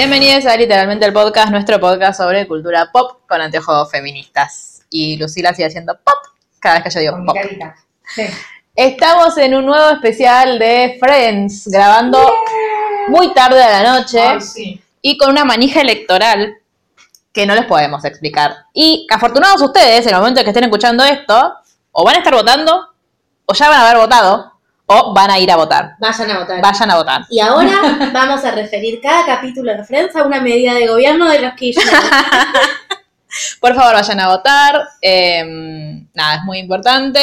Bienvenidos a literalmente el podcast, nuestro podcast sobre cultura pop con anteojos feministas. Y Lucila sigue haciendo pop cada vez que yo digo Con mi pop. carita. Sí. Estamos en un nuevo especial de Friends, grabando muy tarde a la noche Ay, sí. y con una manija electoral que no les podemos explicar. Y afortunados ustedes, en el momento en que estén escuchando esto, o van a estar votando, o ya van a haber votado, o van a ir a votar. Vayan a votar. Vayan a votar. Y ahora vamos a referir cada capítulo de Friends a una medida de gobierno de los Kirchner. Por favor, vayan a votar. Eh, nada, es muy importante.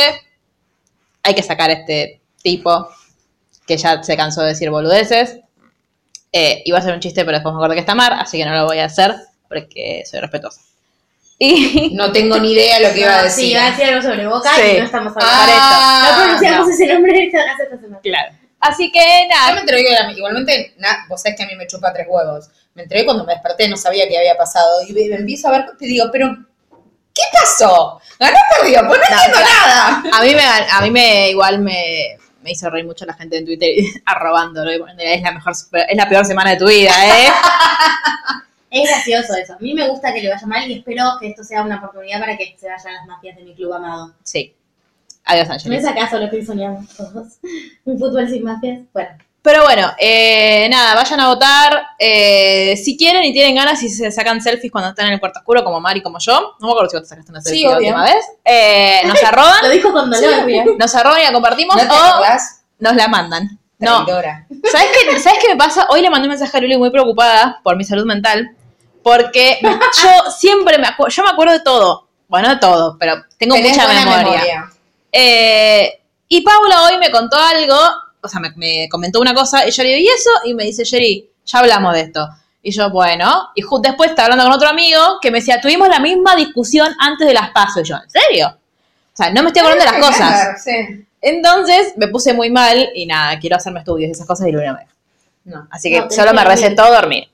Hay que sacar a este tipo que ya se cansó de decir boludeces. Eh, iba a ser un chiste, pero después me acuerdo que está mal, así que no lo voy a hacer porque soy respetuosa. Y No tengo ni idea lo que iba a decir. Sí, iba a decir algo sobre Boca Sí. y no estamos hablando. Ah, no pronunciamos no. ese nombre esta, esta semana. claro. Así que Yo nada, me enteré que era- igualmente, na- vos sabés que a mí me chupa tres huevos. Me enteré cuando me desperté, no sabía qué había pasado. Y me, me empiezo a ver, te digo, pero, ¿qué pasó? ¿Ganó o perdió? Pues no, No, entiendo nada. a mí me, a mí me igual me, me hizo reír mucho la gente en Twitter arrobándolo es la mejor, es la peor semana de tu vida, ¿eh? Es gracioso eso. A mí me gusta que le vaya mal y espero que esto sea una oportunidad para que se vayan las mafias de mi club amado. Sí. Adiós, ¿No Ángeles. es acaso lo que soñamos todos? Un fútbol sin mafias. Bueno, Pero bueno, eh, nada, vayan a votar. eh, si quieren y tienen ganas y se sacan selfies cuando están en el cuarto oscuro, como Mari, como yo. No me acuerdo si vos te sacaste una selfie Sí, la última vez. eh, nos arroban, lo dijo con dolor, nos arroban y la compartimos ¿No te o acordás? nos la mandan. No. ¿Sabes qué, ¿Sabes qué me pasa? Hoy le mandé un mensaje a Luli muy preocupada por mi salud mental, porque me- yo siempre me acuerdo, yo me acuerdo de todo, bueno, de todo, pero tengo Tenés mucha memoria. Eh, y Paula hoy me contó algo, o sea, me, me comentó una cosa, y yo le digo, ¿y eso? Y me dice, Jerry, ya hablamos de esto. Y yo, bueno, y después estaba hablando con otro amigo que me decía, tuvimos la misma discusión antes de las pasos. Y yo, ¿en serio? O sea, no me estoy acordando de las cosas. Claro, Sí. Entonces me puse muy mal y nada, quiero hacerme estudios y esas cosas y me deja. No. Así que No, solo me dormir. recetó dormir.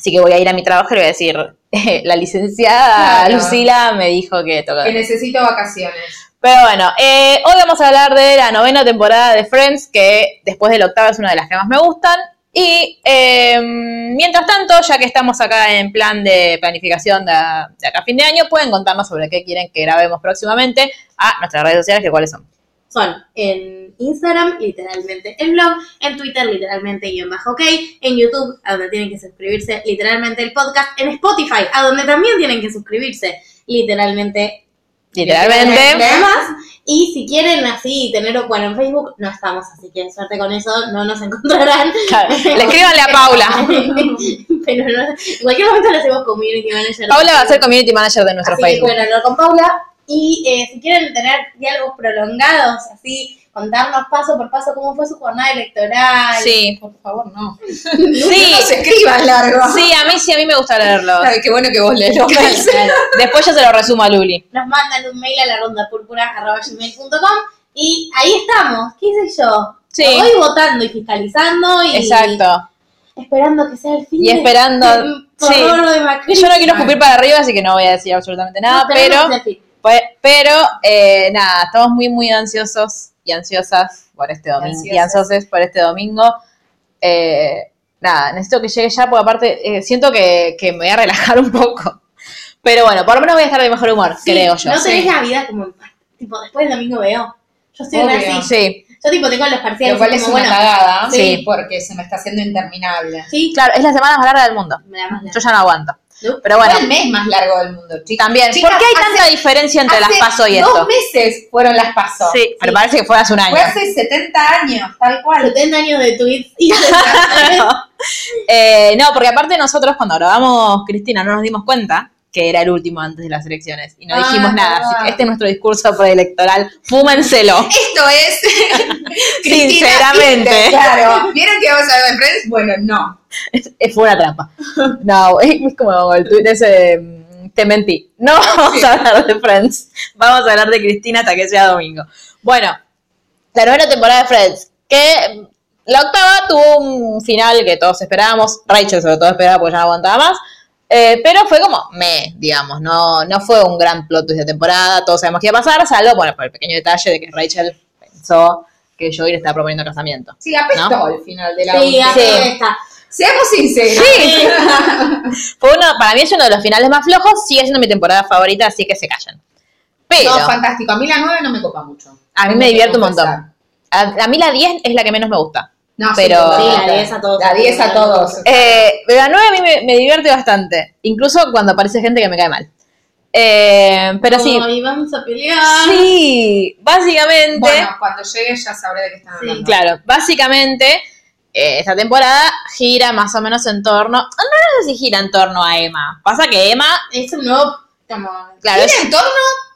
Así que voy a ir a mi trabajo y le voy a decir, la licenciada Claro. Lucila me dijo que toca. Que necesito vacaciones. Pero bueno, eh, hoy vamos a hablar de la novena temporada de Friends, que después de la octava es una de las que más me gustan. Y eh, mientras tanto, ya que estamos acá en plan de planificación de, de acá a fin de año, pueden contarnos sobre qué quieren que grabemos próximamente a nuestras redes sociales, que cuáles son. Son en Instagram, literalmente el blog, en Twitter, literalmente guion bajo ok, en YouTube, a donde tienen que suscribirse, literalmente el podcast, en Spotify, a donde también tienen que suscribirse, literalmente Literalmente. nada más. Y si quieren así tener, bueno, en Facebook no estamos, así que suerte con eso, no nos encontrarán. Claro, le escríbanle a Paula. Pero no, en cualquier momento lo hacemos community manager. Paula va a ser community manager de nuestro Así que Facebook. pueden hablar con Paula. Y eh, si quieren tener diálogos prolongados, así, contarnos paso por paso cómo fue su jornada electoral. Sí, Por favor, no. sí, No se escriban largo. sí, a mí sí, a mí me gusta leerlo. Ay, qué bueno que vos lees los mails. Después yo se lo resumo a Luli. Nos mandan un mail a la ronda y ahí estamos. ¿Qué hice yo? Sí. Voy votando y fiscalizando y Exacto. esperando que sea el fin Y de- esperando- sí. de Macri. Yo no quiero escupir para arriba, así que no voy a decir absolutamente nada, No, pero, pues, pero eh, nada, estamos muy, muy ansiosos y ansiosas por este domingo. Y Ansiosas. ansiosos por este domingo. Eh, nada, necesito que llegue ya, porque aparte eh, siento que, que me voy a relajar un poco. Pero bueno, por lo menos voy a estar de mejor humor, Sí, creo yo. No tenés sí. la vida como, tipo, después del domingo veo. Yo estoy así. Sí, Yo tipo tengo los parciales Lo cual y es como, una bueno, cagada. Sí. Porque se me está haciendo interminable. Sí, claro, es la semana más larga del mundo. me da más la- Yo ya no aguanto. ¿No? Pero bueno, Fue el mes más largo del mundo, chicas. también. Chicas, ¿Por qué hay hace- tanta diferencia entre las paso y Dos esto? meses fueron las pasos. Sí, pero parece que fue hace un año. Fue hace 70 años, tal cual. 70 años de tweets y Eh, no, porque aparte nosotros cuando grabamos Cristina no nos dimos cuenta que era el último antes de las elecciones y no Ah, dijimos nada. Así que este es nuestro discurso preelectoral. Fúmenselo. Esto es. Sinceramente. Claro. ¿Vieron que vamos a ver de Friends? Bueno, no. Es- es- fue una trampa. No, es como el tweet ese mm, te mentí. No vamos a hablar de Friends. Vamos a hablar de Cristina hasta que sea domingo. Bueno, la novena temporada de Friends, que la octava tuvo un final que todos esperábamos. Rachel sobre todo esperaba porque ya no aguantaba más. Eh, pero fue como me, digamos, no, no fue un gran plot twist de temporada, todos sabemos qué iba a pasar, salvo, bueno, por el pequeño detalle de que Rachel pensó que Joey le estaba proponiendo casamiento. Sí, apestó ¿No? al final de la Sí, Sí. Seamos sinceros. Fue uno, para mí es uno de los finales más flojos, sigue siendo mi temporada favorita, así que se callan. Pero No, fantástico. A mí la 9 no me copa mucho. a mí me que divierte un montón. A, a mí la 10 es la que menos me gusta. No, Pero- sí, la 10 a todos. La 10 a todos. Eh, la 9 a mí me, me divierte bastante, incluso cuando aparece gente que me cae mal. Eh, pero sí, vamos a pelear. sí, básicamente, Bueno, cuando llegue ya sabré de qué están Sí. hablando. claro, básicamente eh, esta temporada gira más o menos en torno, no, no sé si gira en torno a Emma, pasa que Emma, Es un nuevo. Como. claro, es, Tiene entorno,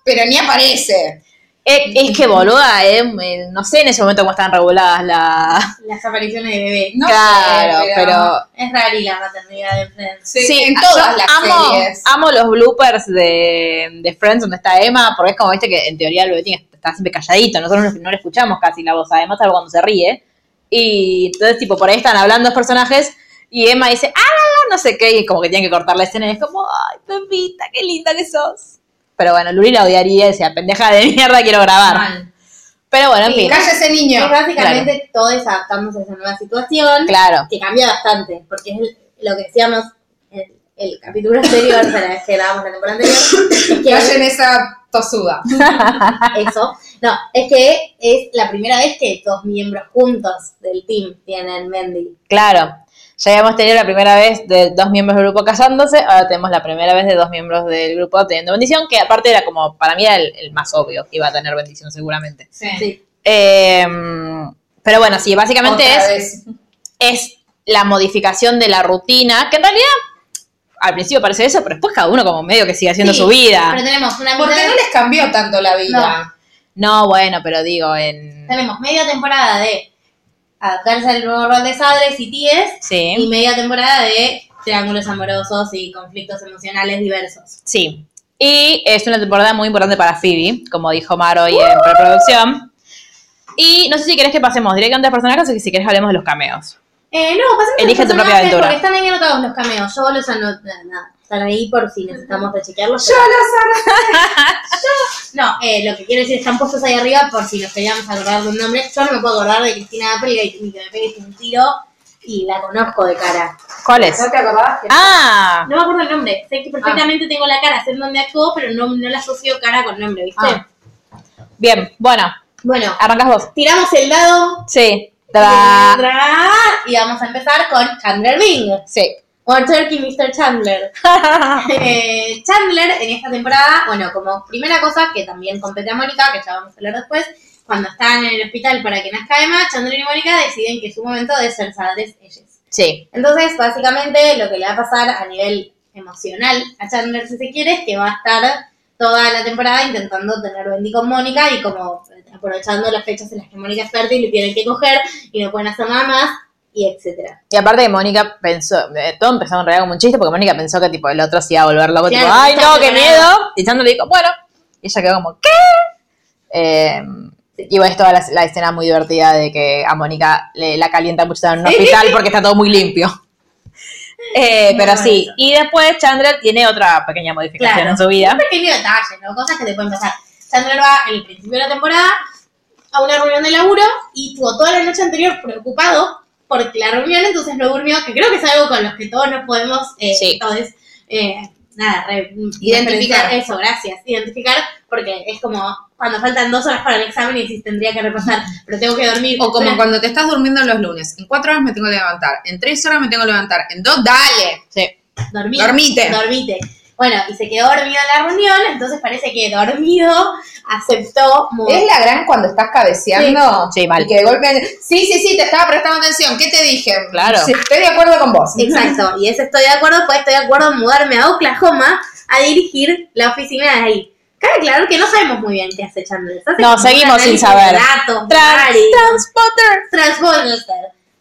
pero ni aparece. Es- es que boluda, eh, eh, no sé en ese momento cómo están reguladas la... Las apariciones de bebé. No claro, sé, pero Es rara y la maternidad de Friends. Sí, en yo todas las amo, series. amo los bloopers de, de Friends donde está Emma, porque es como, viste, que en teoría el bebé tiene que estar siempre calladito, nosotros no, no le escuchamos casi la voz, además salvo cuando se ríe. Y entonces, tipo, por ahí están hablando los personajes y Emma dice, ah, no sé qué, y como que tienen que cortar la escena y es como, ay, Pepita, qué linda que sos. Pero bueno, Luli la odiaría y decía, pendeja de mierda, quiero grabar. Mal. Pero bueno, en Sí, fin, cállese, niño. Es básicamente todo es adaptándose a esa nueva situación. claro. Que cambia bastante. Porque es el- lo que decíamos en el capítulo anterior, o sea, la vez que grabamos la temporada anterior. es que Callen esa tosuda. eso. No, es que es la primera vez que dos miembros juntos del team tienen Mendy. Claro. Ya habíamos tenido la primera vez de dos miembros del grupo casándose, ahora tenemos la primera vez de dos miembros del grupo teniendo bendición, que aparte era como, para mí era el, el más obvio que iba a tener bendición seguramente. Sí. Sí. Eh, pero bueno, sí, básicamente Otra es, vez. es la modificación de la rutina, que en realidad al principio parece eso, pero después cada uno como medio que sigue haciendo Sí, su vida. Pero tenemos una Porque no les cambió tanto la vida. No, bueno, pero digo, en... tenemos media temporada de adaptarse al nuevo rol de Sadres y Tíes y Sí, media temporada de triángulos amorosos y conflictos emocionales diversos. sí. Y es una temporada muy importante para Phoebe, como dijo Maro hoy en preproducción. Y no sé si querés que pasemos directamente a los personajes o si querés hablemos de los cameos. Eh, no, pasemos a Elige los tu propia aventura. Porque están ahí anotados los cameos. Yo los anoto. Nada, están ahí por si necesitamos rechequearlos. Yo pero- los No, eh, lo que quiero decir, están puestos ahí arriba por si nos queríamos acordar de un nombre. Yo no me puedo acordar de Cristina Applegate ni que me pegues un tiro y la conozco de cara. ¿Cuál es? ¿No te acordabas? que- Ah, No me acuerdo el nombre. Sé que perfectamente tengo la cara, sé en dónde actuó, pero no, no la asocio cara con nombre, ¿viste? Ah. bien, bueno, Bueno, arrancas vos. tiramos el dado Sí. Y vamos a empezar con Chandler Bing. Sí. Or Turkey Mr. Chandler. Eh, Chandler en esta temporada, bueno, como primera cosa que también compete a Mónica, que ya vamos a hablar después, cuando están en el hospital para que nazca Emma, Chandler y Mónica deciden que es su momento de ser padres ellos. Sí. Entonces, básicamente, lo que le va a pasar a nivel emocional a Chandler, si se quiere, es que va a estar toda la temporada intentando tener Bendy con Mónica y como aprovechando las fechas en las que Mónica es fértil y tienen que coger y no pueden hacer nada más, y etcétera. Y aparte que Mónica pensó, eh, todo empezó en realidad como un chiste, porque Mónica pensó que tipo el otro se iba a volver loco, Claro, tipo, ay no, qué miedo. Y Chandler le dijo, bueno. Y ella quedó como, ¿qué? Eh, y bueno, es toda la, la escena muy divertida de que a Mónica le, la calienta mucho en un hospital porque está todo muy limpio. Eh, Muy pero sí, y después Chandler tiene otra pequeña modificación Claro. en su vida. Un pequeño detalle, ¿no? Cosas que te pueden pasar. Chandler va en el principio de la temporada a una reunión de laburo y estuvo toda la noche anterior preocupado porque la reunión entonces no durmió, que creo que es algo con los que todos nos podemos, eh, Sí. todos, eh, nada, re- Identificar. Eso, gracias. Identificar, porque es como cuando faltan dos horas para el examen y decís tendría que repasar, pero tengo que dormir. O como Pero- cuando te estás durmiendo los lunes. En cuatro horas me tengo que levantar. En tres horas me tengo que levantar. En dos, dale. Sí. Dormí. Dormite. Dormite. Bueno, y se quedó dormido en la reunión, entonces parece que dormido aceptó mu- Es la gran cuando estás cabeceando. Sí, mal. Y que de golpe. Sí, sí, sí, te estaba prestando atención. ¿Qué te dije? Claro. Sí, estoy de acuerdo con vos. Exacto, y ese estoy de acuerdo, pues estoy de acuerdo en mudarme a Oklahoma a dirigir la oficina de ahí. Cabe aclarar que no sabemos muy bien qué hace Chandler. Hace No, seguimos sin saber. datos, Trans-. Transporter. Transporter.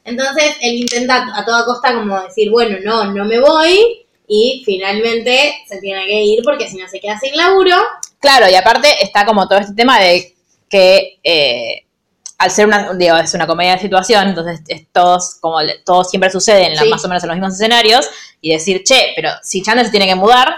Entonces él intenta a toda costa como decir, bueno, no, no me voy y finalmente se tiene que ir porque si no se queda sin laburo. Claro, y aparte está como todo este tema de que eh, al ser una, digo, es una comedia de situación, entonces es todos, como le- todo siempre sucede en la- Sí. más o menos en los mismos escenarios, y decir, che, pero si Chandler se tiene que mudar,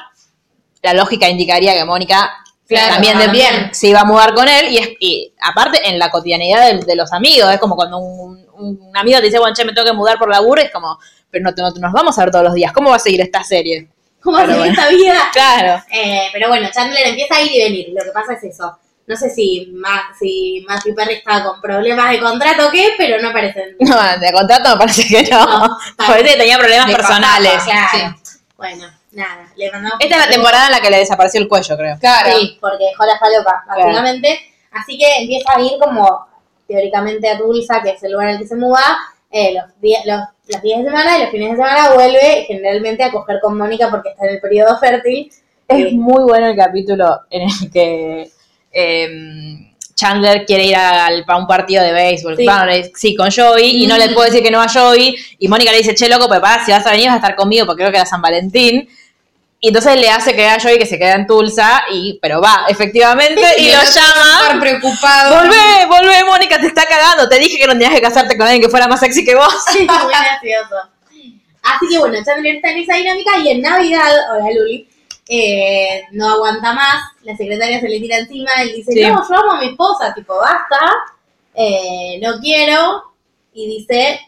la lógica indicaría que Mónica Claro, también de también. bien se iba a mudar con él, y, es, y aparte en la cotidianidad de, de los amigos, es como cuando un, un amigo te dice, bueno, che, me tengo que mudar por laburo, es como, pero no, te- no nos vamos a ver todos los días, ¿cómo va a seguir esta serie? ¿Cómo Pero hace bueno. esta vida? Claro. Eh, pero bueno, Chandler empieza a ir y venir. Lo que pasa es eso. No sé si, Ma- si Matthew Perry estaba con problemas de contrato o qué, pero no aparecen. No, de contrato me parece que no. No, parece que tenía problemas De personales. papá, Claro. Bueno, nada. Le mandamos Esta es la temporada en la que le desapareció el cuello, creo. Claro. Sí, porque dejó la falopa, básicamente. Así que empieza a ir como teóricamente a Tulsa, que es el lugar al que se muda, eh, los, días, los, los días de semana y los fines de semana vuelve generalmente a coger con Mónica porque está en el periodo fértil. Es Eh, muy bueno el capítulo en el que em, Chandler quiere ir al- a un partido de béisbol. Sí. Bueno, le- sí, con Joey, y no le puede decir que no a Joey. Y Mónica le dice, che, loco, pero pará, si vas a venir vas a estar conmigo porque creo que era San Valentín. Y entonces le hace creer a Joey que se queda en Tulsa, y pero va, efectivamente, y, lo llama. preocupado. Volvé, volvé, Mónica, te está cagando. Te dije que no tenías que casarte con alguien que fuera más sexy que vos. muy gracioso. Así que bueno, Chandler está en esa dinámica y en Navidad, hola Luli, eh, no aguanta más, la secretaria se le tira encima, él dice, Sí. no, yo amo a mi esposa, tipo, basta, eh, no quiero, y dice,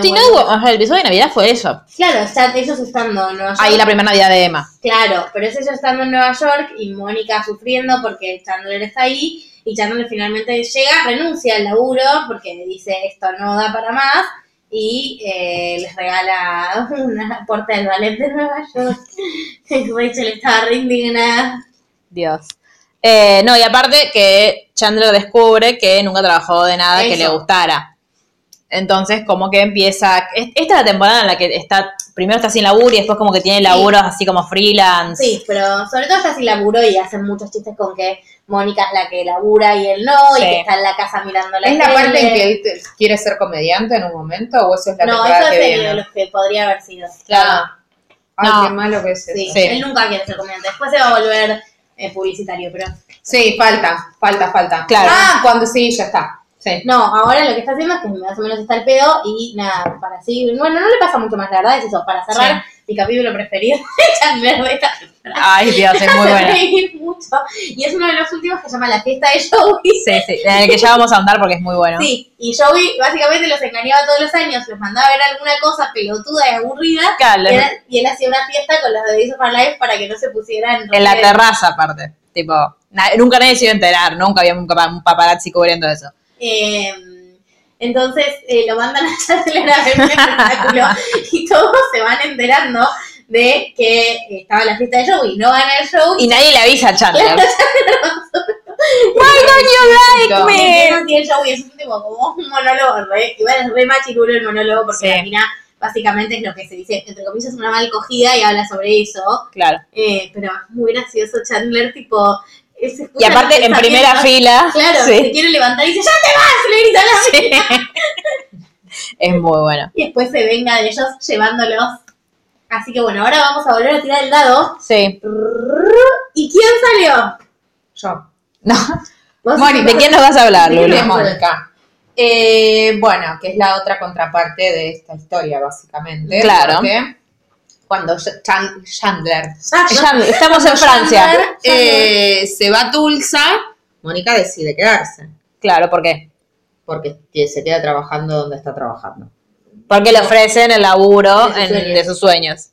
Si no vuelvo". hubo, o sea, el episodio de Navidad fue eso. Claro, está- ellos estando en Nueva York. Ahí la primera Navidad de Emma. Claro, pero es ellos estando en Nueva York y Mónica sufriendo porque Chandler está ahí y Chandler finalmente llega, renuncia al laburo porque dice esto no da para más y eh, les regala una puerta del ballet de Nueva York. Rachel estaba re indignada. Dios. Eh, no, y aparte que Chandler descubre que nunca trabajó de nada que le gustara. Entonces, como que empieza. es- Esta es la temporada en la que está. Primero está sin laburo y después, como que tiene laburos así como freelance. Sí, pero sobre todo ella sí laburo y hacen muchos chistes con que Mónica es la que labura y él no, Sí. y que está en la casa mirando la ¿Es la parte en que quiere ser comediante en un momento o eso es la No, temporada eso que es lo que podría haber sido. Claro. Ay, No. qué malo que es eso. Sí, Sí. él nunca quiere ser comediante. Después se va a volver eh, publicitario, pero. Sí, falta, falta, falta. Claro. Ah, cuando sí, ya está. Sí. No, ahora lo que está haciendo es que más o menos está el pedo y nada, para así. Bueno, no le pasa mucho más, la verdad es eso. Para cerrar, mi capítulo preferido de Chandler de esta. Ay, Dios, es muy buena. mucho. Y es uno de los últimos que se llama La fiesta de Joey. Sí, sí. En el que ya vamos a andar porque es muy bueno. Sí, y Joey básicamente los engañaba todos los años, los mandaba a ver alguna cosa pelotuda y aburrida. Claro, Y, él hacía una fiesta con los de Days of Our Life para que no se pusieran En la terraza, aparte. Tipo, na- nunca nadie se iba a enterar. Nunca había un, capa- un paparazzi cubriendo eso. Eh, entonces eh, lo mandan a Chandler a ver un espectáculo y todos se van enterando de que estaba la fiesta de Joey. No van al show Y nadie le avisa a Chandler. Why don't you like y me? así el show y es un tipo como un monólogo re, igual es re machirulo el monólogo porque Sí. la mina básicamente es lo que se dice, entre comillas, una mal cogida y habla sobre eso. Claro. Eh, pero es muy gracioso Chandler, tipo... se Y aparte, en primera fila. Claro, se quiere levantar y dice, ¡ya te vas! Le grita a la mina. Es muy bueno. y después se venga de ellos llevándolos. Así que bueno, ahora vamos a volver a tirar el dado. Sí. ¿Y quién salió? Yo. No. ¿Vos? Mori, ¿De quién nos vas a hablar? Mónica. Eh, bueno, que es la otra contraparte de esta historia, básicamente. Claro. porque Cuando Chan- Chandler Ya- estamos en Francia. Chandler, eh, se va a Tulsa, Mónica decide quedarse. Claro, ¿por qué? Porque que se queda trabajando donde está trabajando. Porque le ofrecen el laburo De sus en- sueños. de sus sueños.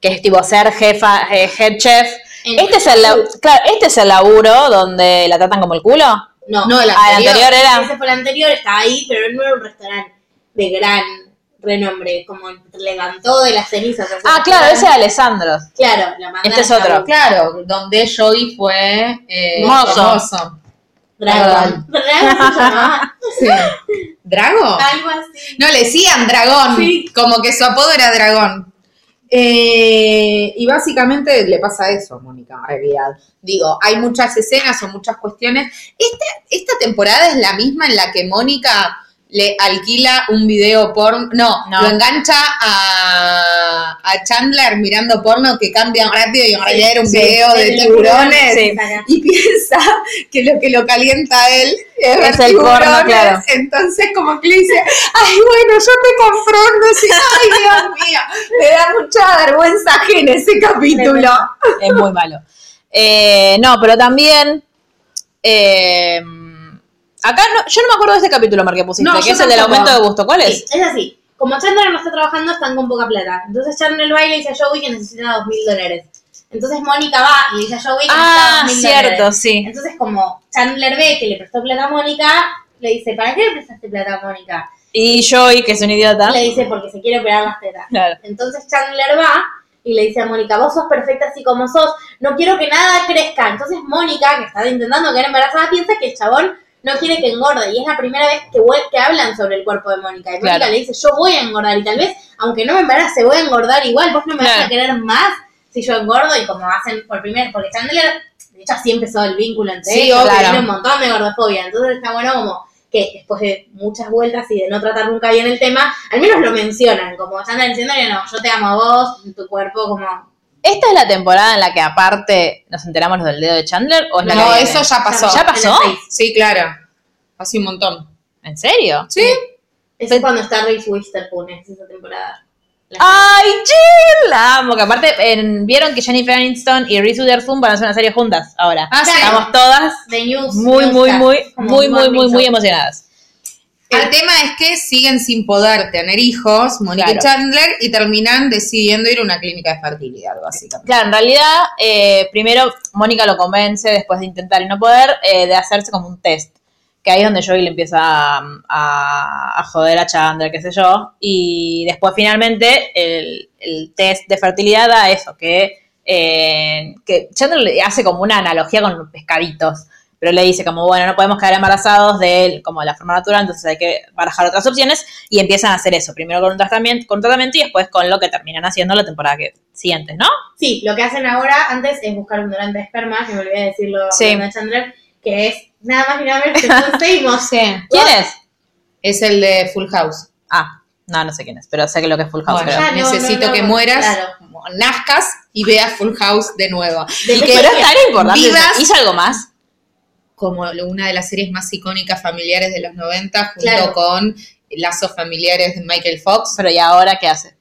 Que es tipo ser jefa, eh, head chef. En- Este es el claro, este es el laburo donde la tratan como el culo. No, No, el Ah, el anterior. anterior era. ese fue el anterior, estaba ahí, pero no era un restaurante de gran renombre, como levantó de las cenizas. Ah, claro, ese es Alessandro. Claro, la mandaron Este es otro. Claro, donde Joey fue eh, Mozo. mozo. Dragón. Dragón se llamaba. Sí. ¿Drago? Algo así. No, le decían dragón, Sí. como que su apodo era dragón. Eh, y básicamente le pasa eso a Mónica, en realidad. Digo, hay muchas escenas o muchas cuestiones. Esta, esta temporada es la misma en la que Mónica le alquila un video porno, no, No. lo engancha a, a Chandler mirando porno que cambia rápido y en realidad era un sí. video de tiburones Sí. y piensa que lo que lo calienta a él es, ver el porno, tiburones. claro. Entonces como que le dice, ay bueno, yo te confronto, ay Dios mío, me da mucha vergüenza ajena ese capítulo. Es muy malo. Eh, no, pero también. eh, acá no, yo no me acuerdo de este capítulo, Mar, que pusiste, No, que es el del aumento de gusto. ¿Cuál Sí, es? es así. Como Chandler no está trabajando, están con poca plata. Entonces Chandler va y le dice a Joey que necesita dos mil dólares. Entonces Mónica va y le dice a Joey que Ah, necesita dos mil cierto, dólares. sí. Entonces como Chandler ve que le prestó plata a Mónica, le dice, ¿para qué le prestaste plata a Mónica? Y Joey, que es un idiota. Le dice, porque se quiere operar las tetas. Claro. Entonces Chandler va y le dice a Mónica, vos sos perfecta así como sos, no quiero que nada crezca. Entonces Mónica, que está intentando quedar embarazada, piensa que el chabón no quiere que engorde. Y es la primera vez que, que hablan sobre el cuerpo de Mónica. Y Mónica Claro. le dice, yo voy a engordar y tal vez, aunque no me embarace, voy a engordar igual, vos no me vas Claro. a querer más si yo engordo. Y como hacen por primera porque Chandler, de hecho así empezó el vínculo entre Sí, ellos, obvio. tiene un montón de gordofobia. Entonces está bueno como que después de muchas vueltas y de no tratar nunca bien el tema, al menos lo mencionan, como Chandler diciendo que no, yo te amo a vos, tu cuerpo, como... ¿Esta es la temporada en la que aparte nos enteramos del dedo de Chandler? ¿O es la No, que eso ya pasó. ¿Ya pasó? Sí, claro. Hace un montón. ¿En serio? Sí. Es cuando está Reese Witherspoon, es esa temporada. La- ¡Ay, Jill! La amo. Que aparte, en- vieron que Jennifer Aniston y Reese Witherspoon van a hacer una serie juntas ahora. Ah, sí. Estamos todas The News. muy, News muy, muy, muy, muy, muy, muy emocionadas. El tema es que siguen sin poder tener hijos, Mónica y Claro. Chandler, y terminan decidiendo ir a una clínica de fertilidad, básicamente. Claro, en realidad, eh, primero Mónica lo convence, después de intentar y no poder, eh, de hacerse como un test. Que ahí es donde Joey le empieza a, a- a joder a Chandler, qué sé yo. Y después, finalmente, el, el test de fertilidad da eso, que, eh, que Chandler le hace como una analogía con los pescaditos. Pero le dice como, bueno, no podemos quedar embarazados de él como de la forma natural, entonces hay que barajar otras opciones. Y empiezan a hacer eso, primero con un tratamiento, con un tratamiento y después con lo que terminan haciendo la temporada que siguiente, ¿no? Sí, lo que hacen ahora antes es buscar un donante de esperma, que me olvidé de decirlo Sí. Chandler, que es nada más y nada menos que Paul Seymour. ¿Quién es? Es el de Full House. Ah, no, no sé quién es, pero sé que lo que es Full House. Bueno. Ah, no, necesito no, no, que no, mueras, claro. como nazcas y veas Full House de nuevo. De y que- que Pero es tan importante. vivas- ¿Hizo algo más? Como una de las series más icónicas familiares de los 90, junto Claro. con lazos familiares de Michael Fox. Pero ¿y ahora qué hace?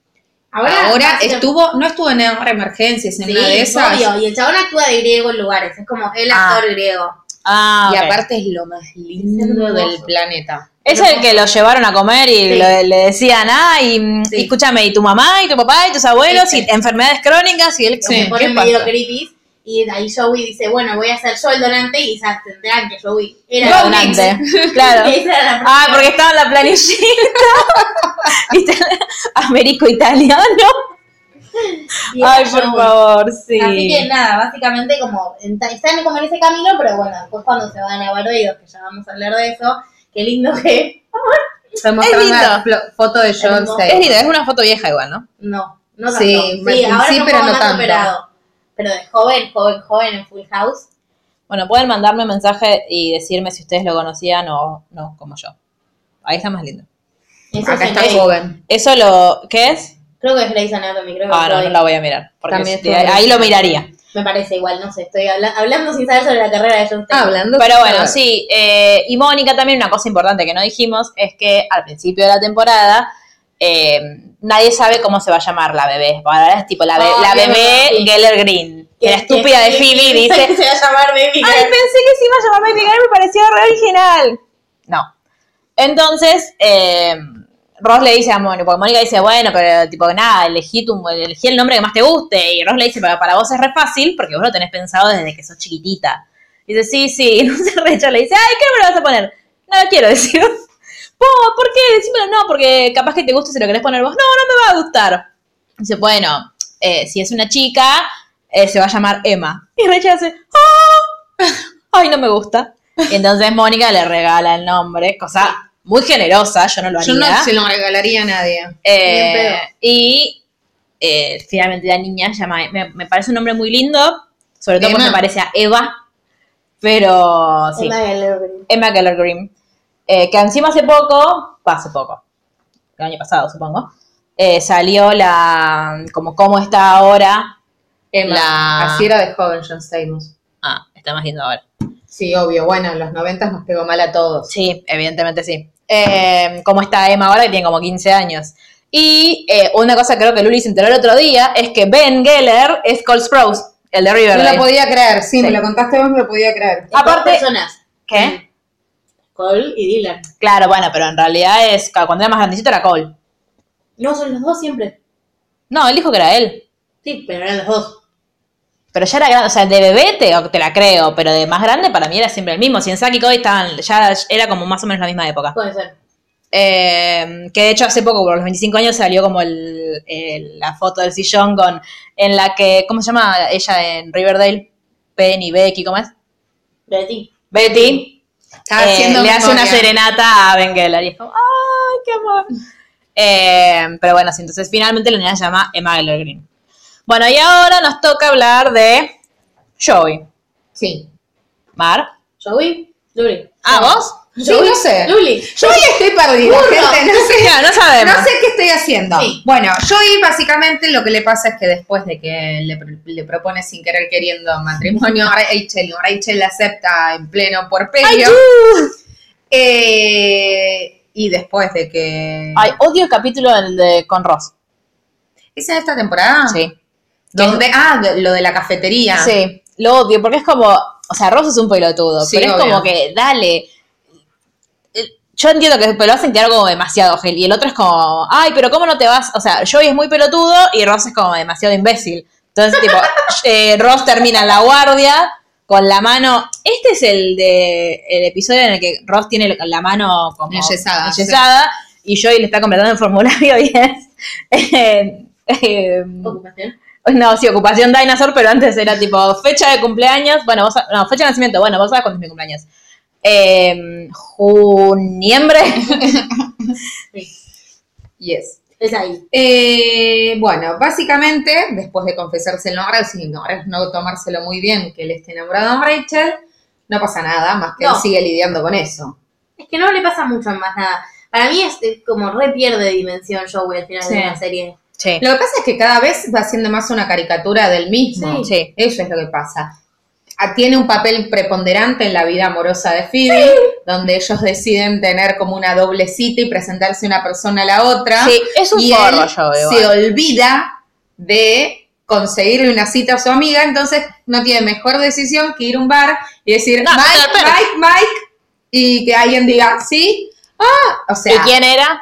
Ahora, estuvo, no estuvo en Ahora Emergencias, en Sí, una de esas. obvio, y el chabón actúa de griego en lugares, es como el Ah. actor griego. Ah, Y aparte es lo más lindo del planeta. Es el que lo llevaron a comer y Sí. lo- le decían, ah, y, Sí. y escúchame, y tu mamá, y tu papá, y tus abuelos, Sí, sí. y enfermedades crónicas, y él, Sí, se ¿qué pone medio creepy. Y ahí Joey dice, bueno, voy a ser yo el donante y se tendrán que Joey era el donante. donante. claro. Y esa era la Ah, porque estaba en la planillita. ¿Viste? Américo italiano. Ay, por Joey. favor, sí. Así que nada, básicamente como en- están como en ese camino, pero bueno, después cuando se van a Barbados, que ya vamos a hablar de eso, qué lindo que... Estoy mostrando flo- foto de John. Es lindo, es una foto vieja igual, ¿no? No, no tanto. Sí, Sí, sí, ahora un pero no tanto. operado. Pero de joven, joven, joven en Full House. Bueno, pueden mandarme un mensaje y decirme si ustedes lo conocían o no, como yo. Ahí está más lindo. Eso Acá es está Grey. joven. Eso lo, ¿qué es? Creo que es Grey's Anatomy, creo que Ah, no, no la voy a mirar. Porque También si- ahí lo miraría. Me parece igual, no sé, estoy habla- hablando sin saber sobre la carrera de John State. Ah, hablando. Pero bueno, sí. eh, y Mónica también, una cosa importante que no dijimos es que al principio de la temporada eh, nadie sabe cómo se va a llamar la bebé. Ahora es tipo la, be- la bebé sí. Geller Green. Que la estúpida de Phoebe dice, que se va a llamar Baby Ay, pensé que se iba a llamar Baby Girl, me pareció re original. No. Entonces, eh, Ross le dice a Mónica, porque Mónica dice, bueno, pero tipo nada, elegí, tu, elegí el nombre que más te guste. Y Ross le dice, pero para vos es re fácil porque vos lo tenés pensado desde que sos chiquitita. Y dice, sí, sí. Y no se recha, le dice, ay, ¿qué nombre vas a poner? No lo quiero decir. "Po, ¿por qué? Decímelo, no, porque capaz que te guste si lo querés poner vos. No, no me va a gustar. Dice, bueno, eh, si es una chica, eh, se va a llamar Emma. Y Rachel hace, ¡ah! Ay, no me gusta. Y entonces Mónica le regala el nombre, cosa muy generosa, yo no lo haría. Yo no se lo regalaría a nadie. Eh, y eh, finalmente la niña se llama, me, me parece un nombre muy lindo, sobre todo porque se parece a Eva, pero sí, Emma Gallagher. Emma Keller Green, eh, que encima hace poco, hace poco, el año pasado supongo, eh, salió la, como cómo está ahora, Emma. La- Así era de joven John Stamos. ah, está más lindo ahora. Sí, obvio. Bueno, en los 90 nos pegó mal a todos. Sí, evidentemente sí. Eh, ¿Cómo está Emma ahora que tiene como 15 años? Y eh, una cosa creo que Luli se enteró el otro día es que Ben Geller es Cole Sprouse, el de No Riverdale. lo podía creer, sí, Sí. me lo contaste vos, me lo podía creer. Aparte- personas. ¿Qué? Cole y Dylan. Claro, bueno, pero en realidad es cuando era más grandecito era Cole. No, son los dos siempre. No, él dijo que era él. Sí, pero eran los dos. Pero ya era grande, o sea, de bebé te, te la creo, pero de más grande para mí era siempre el mismo. Si en Saki y Cody estaban, ya era como más o menos la misma época. Puede ser. Eh, que de hecho hace poco, por los 25 años, salió como el, el- la foto del sillón con en la que, ¿cómo se llama ella en Riverdale? Penny, Becky, ¿cómo es? Betty. Betty. Eh, le hace una serenata a Ben Geller y es como, ¡ay, qué amor! Eh, pero bueno, sí, entonces finalmente la niña se llama Emma Geller Green. Bueno, y ahora nos toca hablar de Joey. Sí. Mar. Joey. Luli. ¿Ah, vos? Sí, no sé. Luli. Yo hoy estoy perdida, gente, no sé. No sabemos. No sé qué estoy haciendo. Sí. Bueno, Joey básicamente lo que le pasa es que después de que le, le propone sin querer queriendo matrimonio a Rachel, Rachel acepta en pleno puerperio. Eh, y después de que... Ay, odio el capítulo del de, con Ross. ¿Es en esta temporada? Sí. Donde, ah, de- lo de la cafetería. Sí, lo odio, porque es como, o sea, Ross es un pelotudo, Sí, pero es obvio. como que, dale. Yo entiendo que lo hacen quedar como demasiado gel. Y el otro es como, ay, pero ¿cómo no te vas? O sea, Joey es muy pelotudo y Ross es como demasiado imbécil. Entonces, tipo, eh, Ross termina en la guardia con la mano. Este es el de el episodio en el que Ross tiene la mano como Enyesada, enyesada, y Joey le está completando el formulario 10. Eh, eh, Ocupación. no, sí, ocupación dinosaur, pero antes era tipo fecha de cumpleaños. Bueno, vos, no, fecha de nacimiento. Bueno, vos sabés cuándo es mi cumpleaños. Eh, juniembre. Yes. Es ahí. Eh, bueno, básicamente, después de confesárselo a Rachel y no, no tomárselo muy bien que él esté enamorado de Rachel, no pasa nada, más que No. él sigue lidiando con eso. Es que no le pasa mucho más nada. Para mí es como re pierde dimensión Joey al final Sí. de la serie. Sí. Lo que pasa es que cada vez va siendo más una caricatura del mismo. Sí. Eso es lo que pasa. Tiene un papel preponderante en la vida amorosa de Phoebe, donde ellos deciden tener como una doble cita y presentarse una persona a la otra. Sí, es un y forro, él Joey. se igual. olvida de conseguirle una cita a su amiga, entonces no tiene mejor decisión que ir a un bar y decir, No, Mike, pero, pero- Mike, Mike, y que alguien diga, sí, ah, o sea, ¿Y quién era?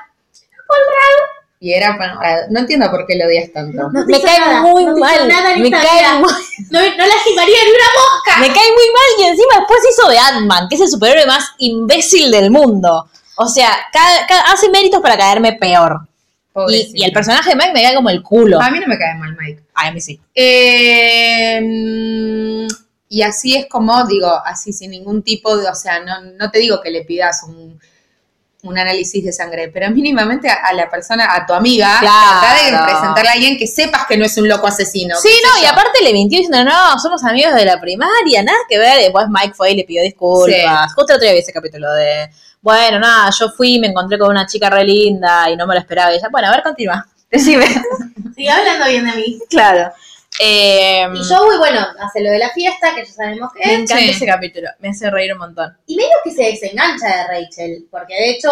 Y era, para- no entiendo por qué lo odias tanto. No Me cae nada, muy no mal. Me cae muy, No, no lastimaría ni una mosca. me cae muy mal y encima después hizo de Ant-Man, que es el superhéroe más imbécil del mundo. O sea, cada- cada- hace méritos para caerme peor. Y, el personaje de Mike me cae como el culo. A mí no me cae mal, Mike. A mí sí. Eh, y así es como, digo, así sin ningún tipo de, o sea, no, no te digo que le pidas un, un análisis de sangre, pero mínimamente a, a la persona, a tu amiga, Claro. trata de presentarle a alguien que sepas que no es un loco asesino. Sí, no, y aparte le mintió diciendo, no, somos amigos de la primaria, nada que ver. Después Mike fue y le pidió disculpas. Justo el otro día vi ese capítulo de, bueno, nada, yo fui y me encontré con una chica re linda y no me lo esperaba. Y ella, bueno, a ver, continúa. Decime. Sigue hablando bien de mí. claro. Eh, Y Joey, bueno, hace lo de la fiesta, que ya sabemos que me es. encanta Sí. ese capítulo, me hace reír un montón. Y medio que se desengancha de Rachel, porque de hecho,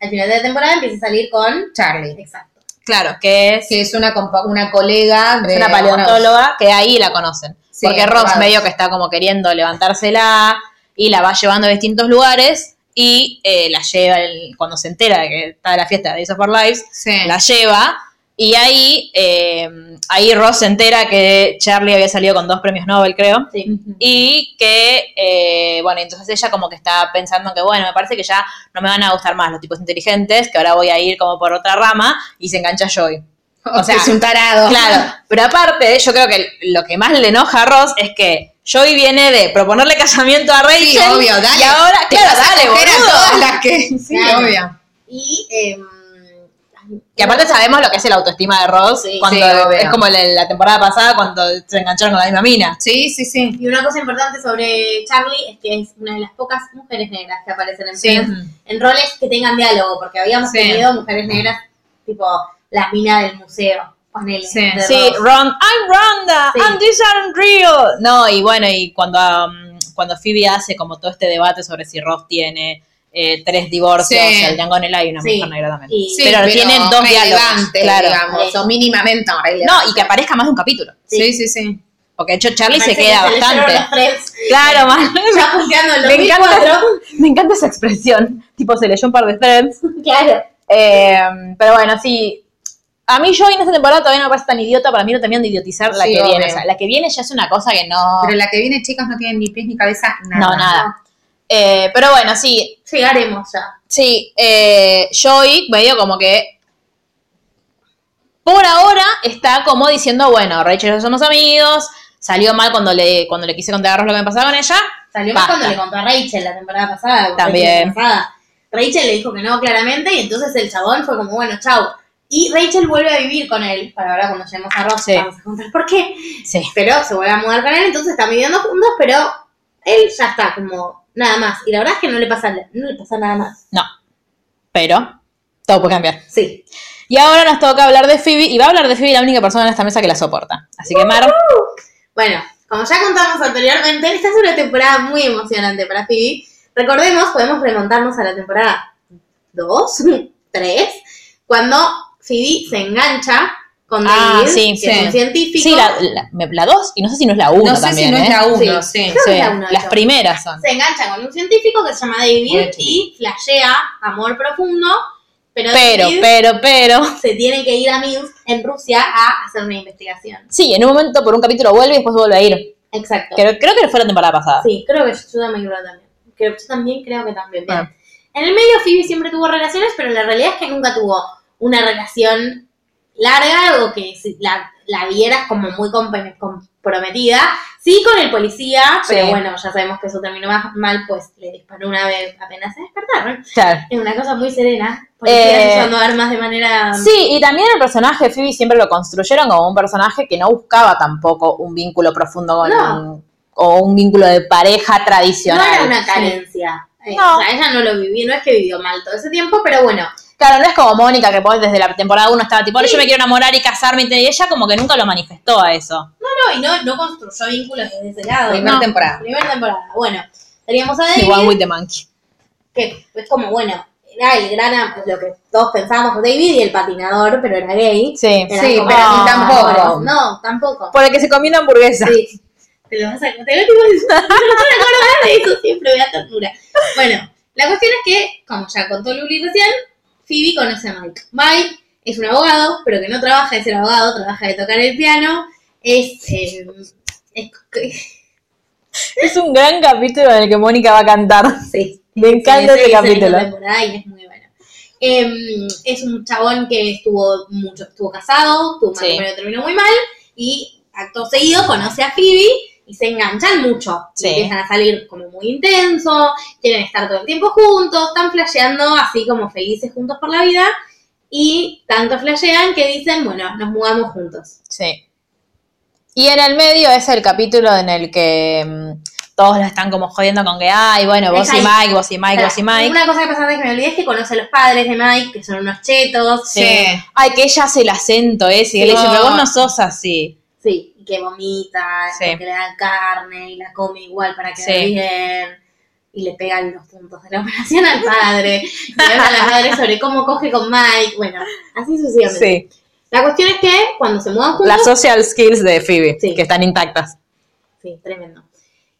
al final de la temporada empieza a salir con. Charlie, Exacto. Claro, que es, que es una, una colega de es una paleontóloga que ahí la conocen. Sí, porque Ross medio que está como queriendo levantársela y la va llevando a distintos lugares y eh, la lleva, el- cuando se entera de que está de la fiesta de Days of Our Lives, Sí. la lleva Y ahí, eh, ahí Ross se entera que Charlie había salido con dos premios Nobel, creo. Sí. Y que, eh, bueno, entonces ella como que está pensando que, bueno, me parece que ya no me van a gustar más los tipos inteligentes, que ahora voy a ir como por otra rama, y se engancha a Joy. O sea, es un tarado. Claro, pero aparte, yo creo que lo que más le enoja a Ross es que Joey viene de proponerle casamiento a Rachel. Sí, obvio, dale. Y ahora, claro, dale, coger a boludo. todas las que. Sí, Claro. obvio. Y. ay, Que aparte sabemos lo que es el autoestima de Ross Sí, cuando sí, es como la, la temporada pasada cuando se engancharon con la misma mina. Sí, sí, sí. Y una cosa importante sobre Charlie es que es una de las pocas mujeres negras que aparecen en Sí. Friends en roles que tengan diálogo, porque habíamos Sí. tenido mujeres negras tipo la mina del museo, ponele. Sí. de Sí, Ross. Ron, I'm Rhonda, Sí. and these aren't real. No, y bueno, y cuando, um, cuando Phoebe hace como todo este debate sobre si Ross tiene eh, tres divorcios, Sí. el Django Negra y una Sí. mujer negra también. Y- Sí, pero, tienen dos diálogos, claro. digamos, o mínimamente No, y que aparezca más de un capítulo. Sí, sí, sí. Porque de hecho Charlie se queda que leyeron bastante. los tres, Claro, man. Ya punteando en Me 2004. encanta, me encanta esa expresión. Tipo, se leyó un par de threads. Claro. Eh, pero bueno, sí. A mí yo en esta temporada todavía no me parece tan idiota, para mí no terminan de idiotizar la que viene. O sea, la que viene ya es una cosa que no. Pero la que viene, chicas, no tiene ni pies ni cabeza, nada. no, nada. Eh, pero bueno, sí. Llegaremos ya. Sí, eh, Joey medio como que. Por ahora está como diciendo, bueno, Rachel y yo somos amigos. Salió mal cuando le, cuando le quise contar a Ross lo que me pasaba con ella. Salió Basta. cuando le contó a Rachel la temporada pasada. También. Rachel, la pasada. Rachel le dijo que no claramente y entonces el chabón fue como, bueno, chau. Y Rachel vuelve a vivir con él. Para ahora cuando lleguemos a Ross Sí. vamos a contar por qué. Sí. Pero se vuelve a mudar con él, entonces están viviendo juntos, pero él ya está como nada más. Y la verdad es que no le pasa, no le pasa nada más. No. Pero todo puede cambiar. Sí. Y ahora nos toca hablar de Phoebe, y va a hablar de Phoebe la única persona en esta mesa que la soporta. Así que, Mar, Bueno, como ya contamos anteriormente, esta es una temporada muy emocionante para Phoebe. Recordemos, podemos remontarnos a la temporada 2, 3, cuando Phoebe se engancha con Ah, David, sí, que sí. es un científico. sí, la, la, me- la dos, y no sé si no es la uno No sé también, si no ¿eh? es la uno, Sí. sí. Creo que Sí, es la uno, las yo. primeras son. Se engancha con un científico que se llama David Muy y flashea amor profundo, pero, Pero, pero, pero... se tiene que ir a Minsk, en Rusia, a hacer una investigación. Sí, en un momento por un capítulo vuelve y después vuelve a ir. Exacto. Creo, creo que fue la temporada pasada. Sí, creo que yo también creo también. Creo, yo también creo que también. bien. Ah. En el medio Phoebe siempre tuvo relaciones, pero la realidad es que nunca tuvo una relación larga o que la, la vieras como muy comp- comprometida. Sí con el policía, pero bueno, ya sabemos que eso terminó mal, pues le disparó una vez apenas se despertaron. Claro. Es una cosa muy serena. Policías Eh, usando armas de manera... Sí, y también el personaje de Phoebe siempre lo construyeron como un personaje que no buscaba tampoco un vínculo profundo con... No. o un vínculo de pareja No tradicional. era una carencia. No. O sea, ella no lo vivió, no es que vivió mal todo ese tiempo, pero bueno, Claro, no es como Mónica, que pues desde la temporada 1 estaba tipo, "Ahora yo me quiero enamorar y casarme, y ella como que nunca lo manifestó a eso. No, y no, no construyó vínculos desde ese lado. Primera no. temporada. Primera temporada. Bueno, teníamos a David, Igual with the monkey. que es como, bueno, era el gran, lo que todos pensábamos, David y el patinador, pero era gay. Sí, Sí, como pero tampoco. No, tampoco. Por el que se comió una hamburguesa. Sí. Te lo vas a te lo digo, te lo vas a acordar de eso siempre, me da ternura. Bueno, la cuestión es que, como ya contó Luli recién, Phoebe conoce a Mike. Mike es un abogado, pero que no trabaja de ser abogado, trabaja de tocar el piano. Es, eh, es Es un gran capítulo en el que Mónica va a cantar. Sí. Me encanta Sí, ese sí, capítulo. esa temporada y es muy bueno. Em, es un chabón que estuvo mucho, estuvo casado, tuvo un Sí. matrimonio que terminó muy mal y acto seguido conoce a Phoebe y se enganchan mucho. Y Sí. Empiezan a salir como muy intenso, quieren estar todo el tiempo juntos, están flasheando así como felices juntos por la vida y tanto flashean que dicen, bueno, nos mudamos juntos. Sí. Y en el medio es el capítulo en el que mm, todos la están como jodiendo con que, ay, bueno, vos y. Mike, vos y Mike, vos y Mike. Una cosa que pasa antes que me olvidé es que conoce a los padres de Mike, que son unos chetos. Sí. Ay, que ella hace el acento ese. Y él le dice, pero vos no sos así. Sí, que vomita, Sí. porque le dan carne y la come igual para que Sí. bien. Y le pegan los puntos de la operación al padre. y a la madre sobre cómo coge con Mike. Bueno, así sucesivamente. Sí. La cuestión es que cuando se mudan juntos. Las social skills de Phoebe, que están intactas. Sí, tremendo.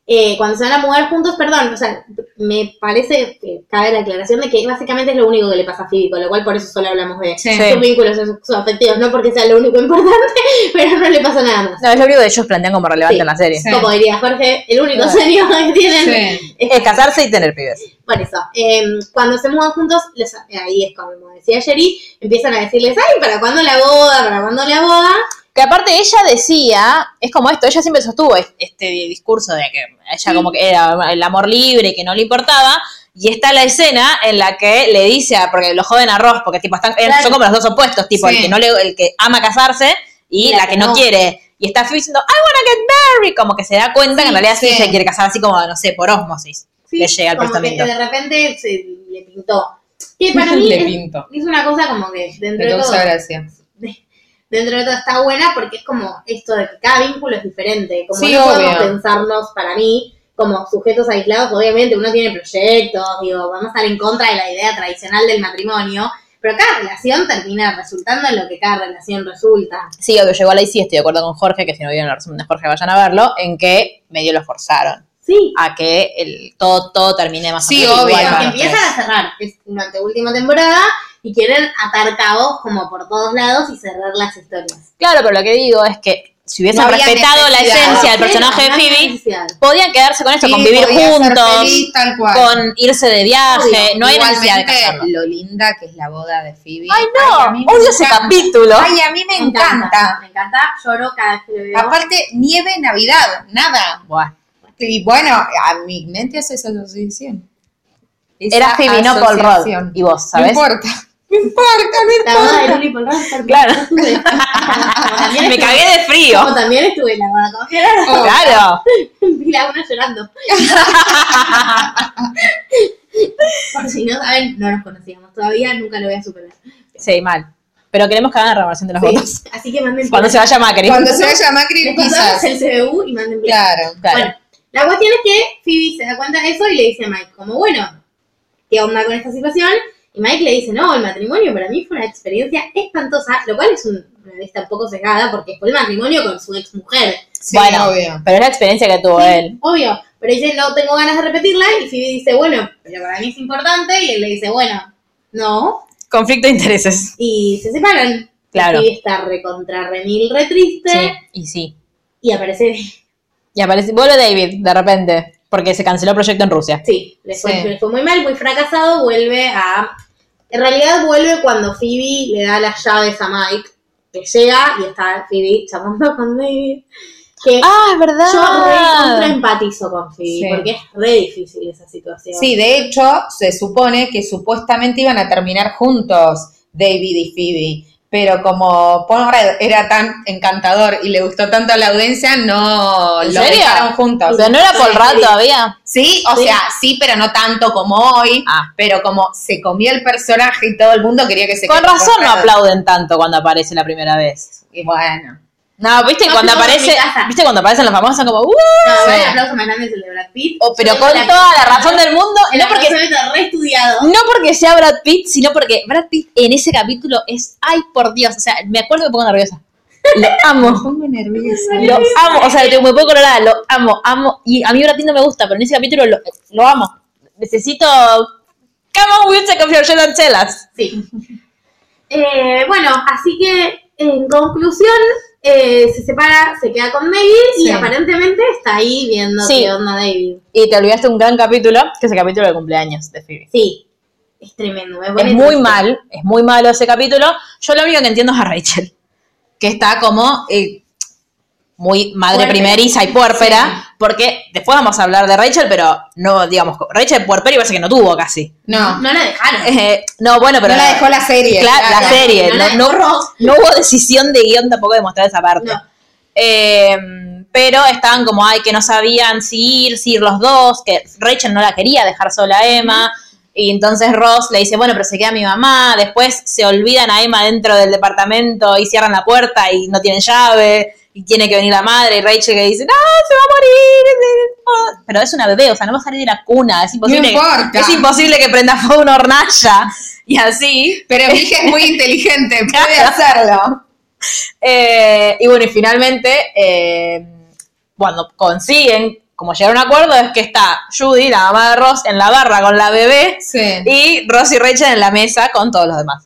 Eh, cuando se van a mudar juntos, perdón, o sea, me parece que cabe la aclaración de que básicamente es lo único que le pasa a Phoebe, con lo cual por eso solo hablamos de Sí. sus vínculos afectivos, no porque sea lo único importante, pero no le pasa nada más. No, es lo único que ellos plantean como relevante Sí. en la serie. Sí. Como diría Jorge, el único serio que tienen Sí. Es casarse y tener pibes. Por eso, eh, cuando se mudan juntos, les- ahí es como decía Jerry, empiezan a decirles, ay, ¿para cuándo la boda? ¿Para cuándo la boda? Que aparte ella decía, es como esto, ella siempre sostuvo es- este discurso de que ella como que era el amor libre y que no le importaba. Y está la escena en la que le dice, a, porque lo joden a Ross, porque tipo están, Claro. son como los dos opuestos, tipo Sí. el que no le, el que ama casarse y la, que, no, quiere. Y está Phoebe diciendo, I wanna get married, como que se da cuenta que en realidad sí sí. se quiere casar así como, no sé, por osmosis. Sí, le llega el como que pensamiento. de repente se le pintó. Que para mí Le es, pinto. es una cosa como que dentro de todo, gracia. Dentro de todo está buena porque es como esto de que cada vínculo es diferente. Como Sí, no podemos pensarnos, para mí, como sujetos aislados, obviamente uno tiene proyectos, digo, vamos a estar en contra de la idea tradicional del matrimonio, pero cada relación termina resultando en lo que cada relación resulta. Sí, obvio, llegó a la sí, estoy de acuerdo con Jorge, que si no vieron el resumen de Jorge vayan a verlo, en que medio lo forzaron Sí, a que el, todo, todo termine más Sí, o menos obvio. igual empiezan a cerrar, es una anteúltima temporada, y quieren atar cabos como por todos lados y cerrar las historias. Claro, pero lo que digo es que si hubiesen No respetado la esencia del personaje de no Phoebe, podían quedarse con esto, Sí, con vivir podía ser juntos, feliz, tal cual. con irse de viaje, Obvio, no hay necesidad de casarlo. lo linda que es la boda de Phoebe. Ay, no, me odio ese encanta. capítulo. Ay, a mí me, encanta. Me encanta, lloro cada vez que lo veo. Aparte, nieve, Navidad, nada. Buah. Y bueno, a mi mente hace esa asociación. Esa Era Phoebe, no Paul Rudd. Y vos, No ¿sabes? importa. No importa, no La de importa. Paul Rudd, porque Claro. estuve. También Me estuve- cagué de frío. Como también estuve en la boda con Gerardo. Oh, Claro. Y la una llorando. Por si no saben, no nos conocíamos todavía, nunca lo voy a superar. Sí, mal. Pero queremos que hagan la renovación de los Sí, votos. Así que manden Cuando se vaya Macri. Cuando se vaya Macri, quizás. el CBU y manden. Claro. Claro. Bueno, la cuestión es que Phoebe se da cuenta de eso y le dice a Mike, como bueno, ¿qué onda con esta situación? Y Mike le dice, no, el matrimonio para mí fue una experiencia espantosa, lo cual es un- una vista un poco cegada porque fue el matrimonio con su ex mujer. Sí, bueno, obvio. pero es la experiencia que tuvo él. Obvio, pero dice, no tengo ganas de repetirla y Phoebe dice, bueno, pero para mí es importante y él le dice, bueno, no, Conflicto de intereses. y se separan. Claro. Phoebe está recontra remil, re triste Sí, y sí. y aparece, Y aparece, vuelve David de repente, porque se canceló el proyecto en Rusia. sí, le fue, Sí. le fue muy mal, muy fracasado, vuelve a... En realidad vuelve cuando Phoebe le da las llaves a Mike, que llega y está Phoebe chamando con David. Que Ah, es verdad. yo re empatizo con Phoebe, Sí. porque es re difícil esa situación. Sí, de hecho, se supone que supuestamente iban a terminar juntos David y Phoebe. Pero como Paul Rudd era tan encantador y le gustó tanto a la audiencia, no ¿En lo serio? dejaron juntos. Pero no era Paul Rudd todavía. Sí, o Sí. sea, sí, pero no tanto como hoy. Ah. Pero como se comió el personaje y todo el mundo quería que se Con razón no aplauden tanto cuando aparece la primera vez. Y bueno. No, viste No, cuando aparece, viste cuando aparecen los famosos son como, uh, No, Sí. el aplauso más grande es el de Brad Pitt. oh, pero con la- toda la razón del mundo, El no porque aplauso está re estudiado. no porque sea Brad Pitt, sino porque Brad Pitt en ese capítulo es, ay por Dios, o sea, me acuerdo que me pongo nerviosa. Lo amo. pongo nerviosa. Lo amo, o sea, me pongo colorada, lo amo, amo. Y a mí Brad Pitt no me gusta, pero en ese capítulo lo, lo amo. Necesito. Come on, we'll take off your shirt and tell us. Sí. Eh, bueno, así que en conclusión, eh, se separa, se queda con David y aparentemente está ahí viendo Sí. qué onda David. Y te olvidaste un gran capítulo, que es el capítulo de cumpleaños de Phoebe. Sí, es tremendo. me Es muy mal, es muy malo ese capítulo. Yo lo único que entiendo es a Rachel, que está como eh, muy madre primeriza y puérpera, porque después vamos a hablar de Rachel, pero no, digamos, Rachel puérpera y parece que no tuvo casi. No, No la dejaron. Eh, no, bueno, pero... no la dejó la serie. Claro, la serie, no no, la no- no hubo decisión de guion tampoco de mostrar esa parte. No. Eh, pero estaban como, ay, que no sabían si ir, si ir los dos, que Rachel no la quería dejar sola a Emma. Y entonces Ross le dice, bueno, pero se queda mi mamá. Después se olvidan a Emma dentro del departamento y cierran la puerta y no tienen llave. Y tiene que venir la madre y Rachel que dice, no, se va a morir. Pero es una bebé, o sea, no va a salir de la cuna. Es imposible, No importa. es imposible que prenda fuego una hornalla. Y así. Pero mi hija es muy inteligente, puede hacerlo. Eh, y bueno, y finalmente, eh, cuando consiguen como llegaron a un acuerdo, es que está Judy, la mamá de Ross, en la barra con la bebé Sí. y Ross y Rachel en la mesa con todos los demás.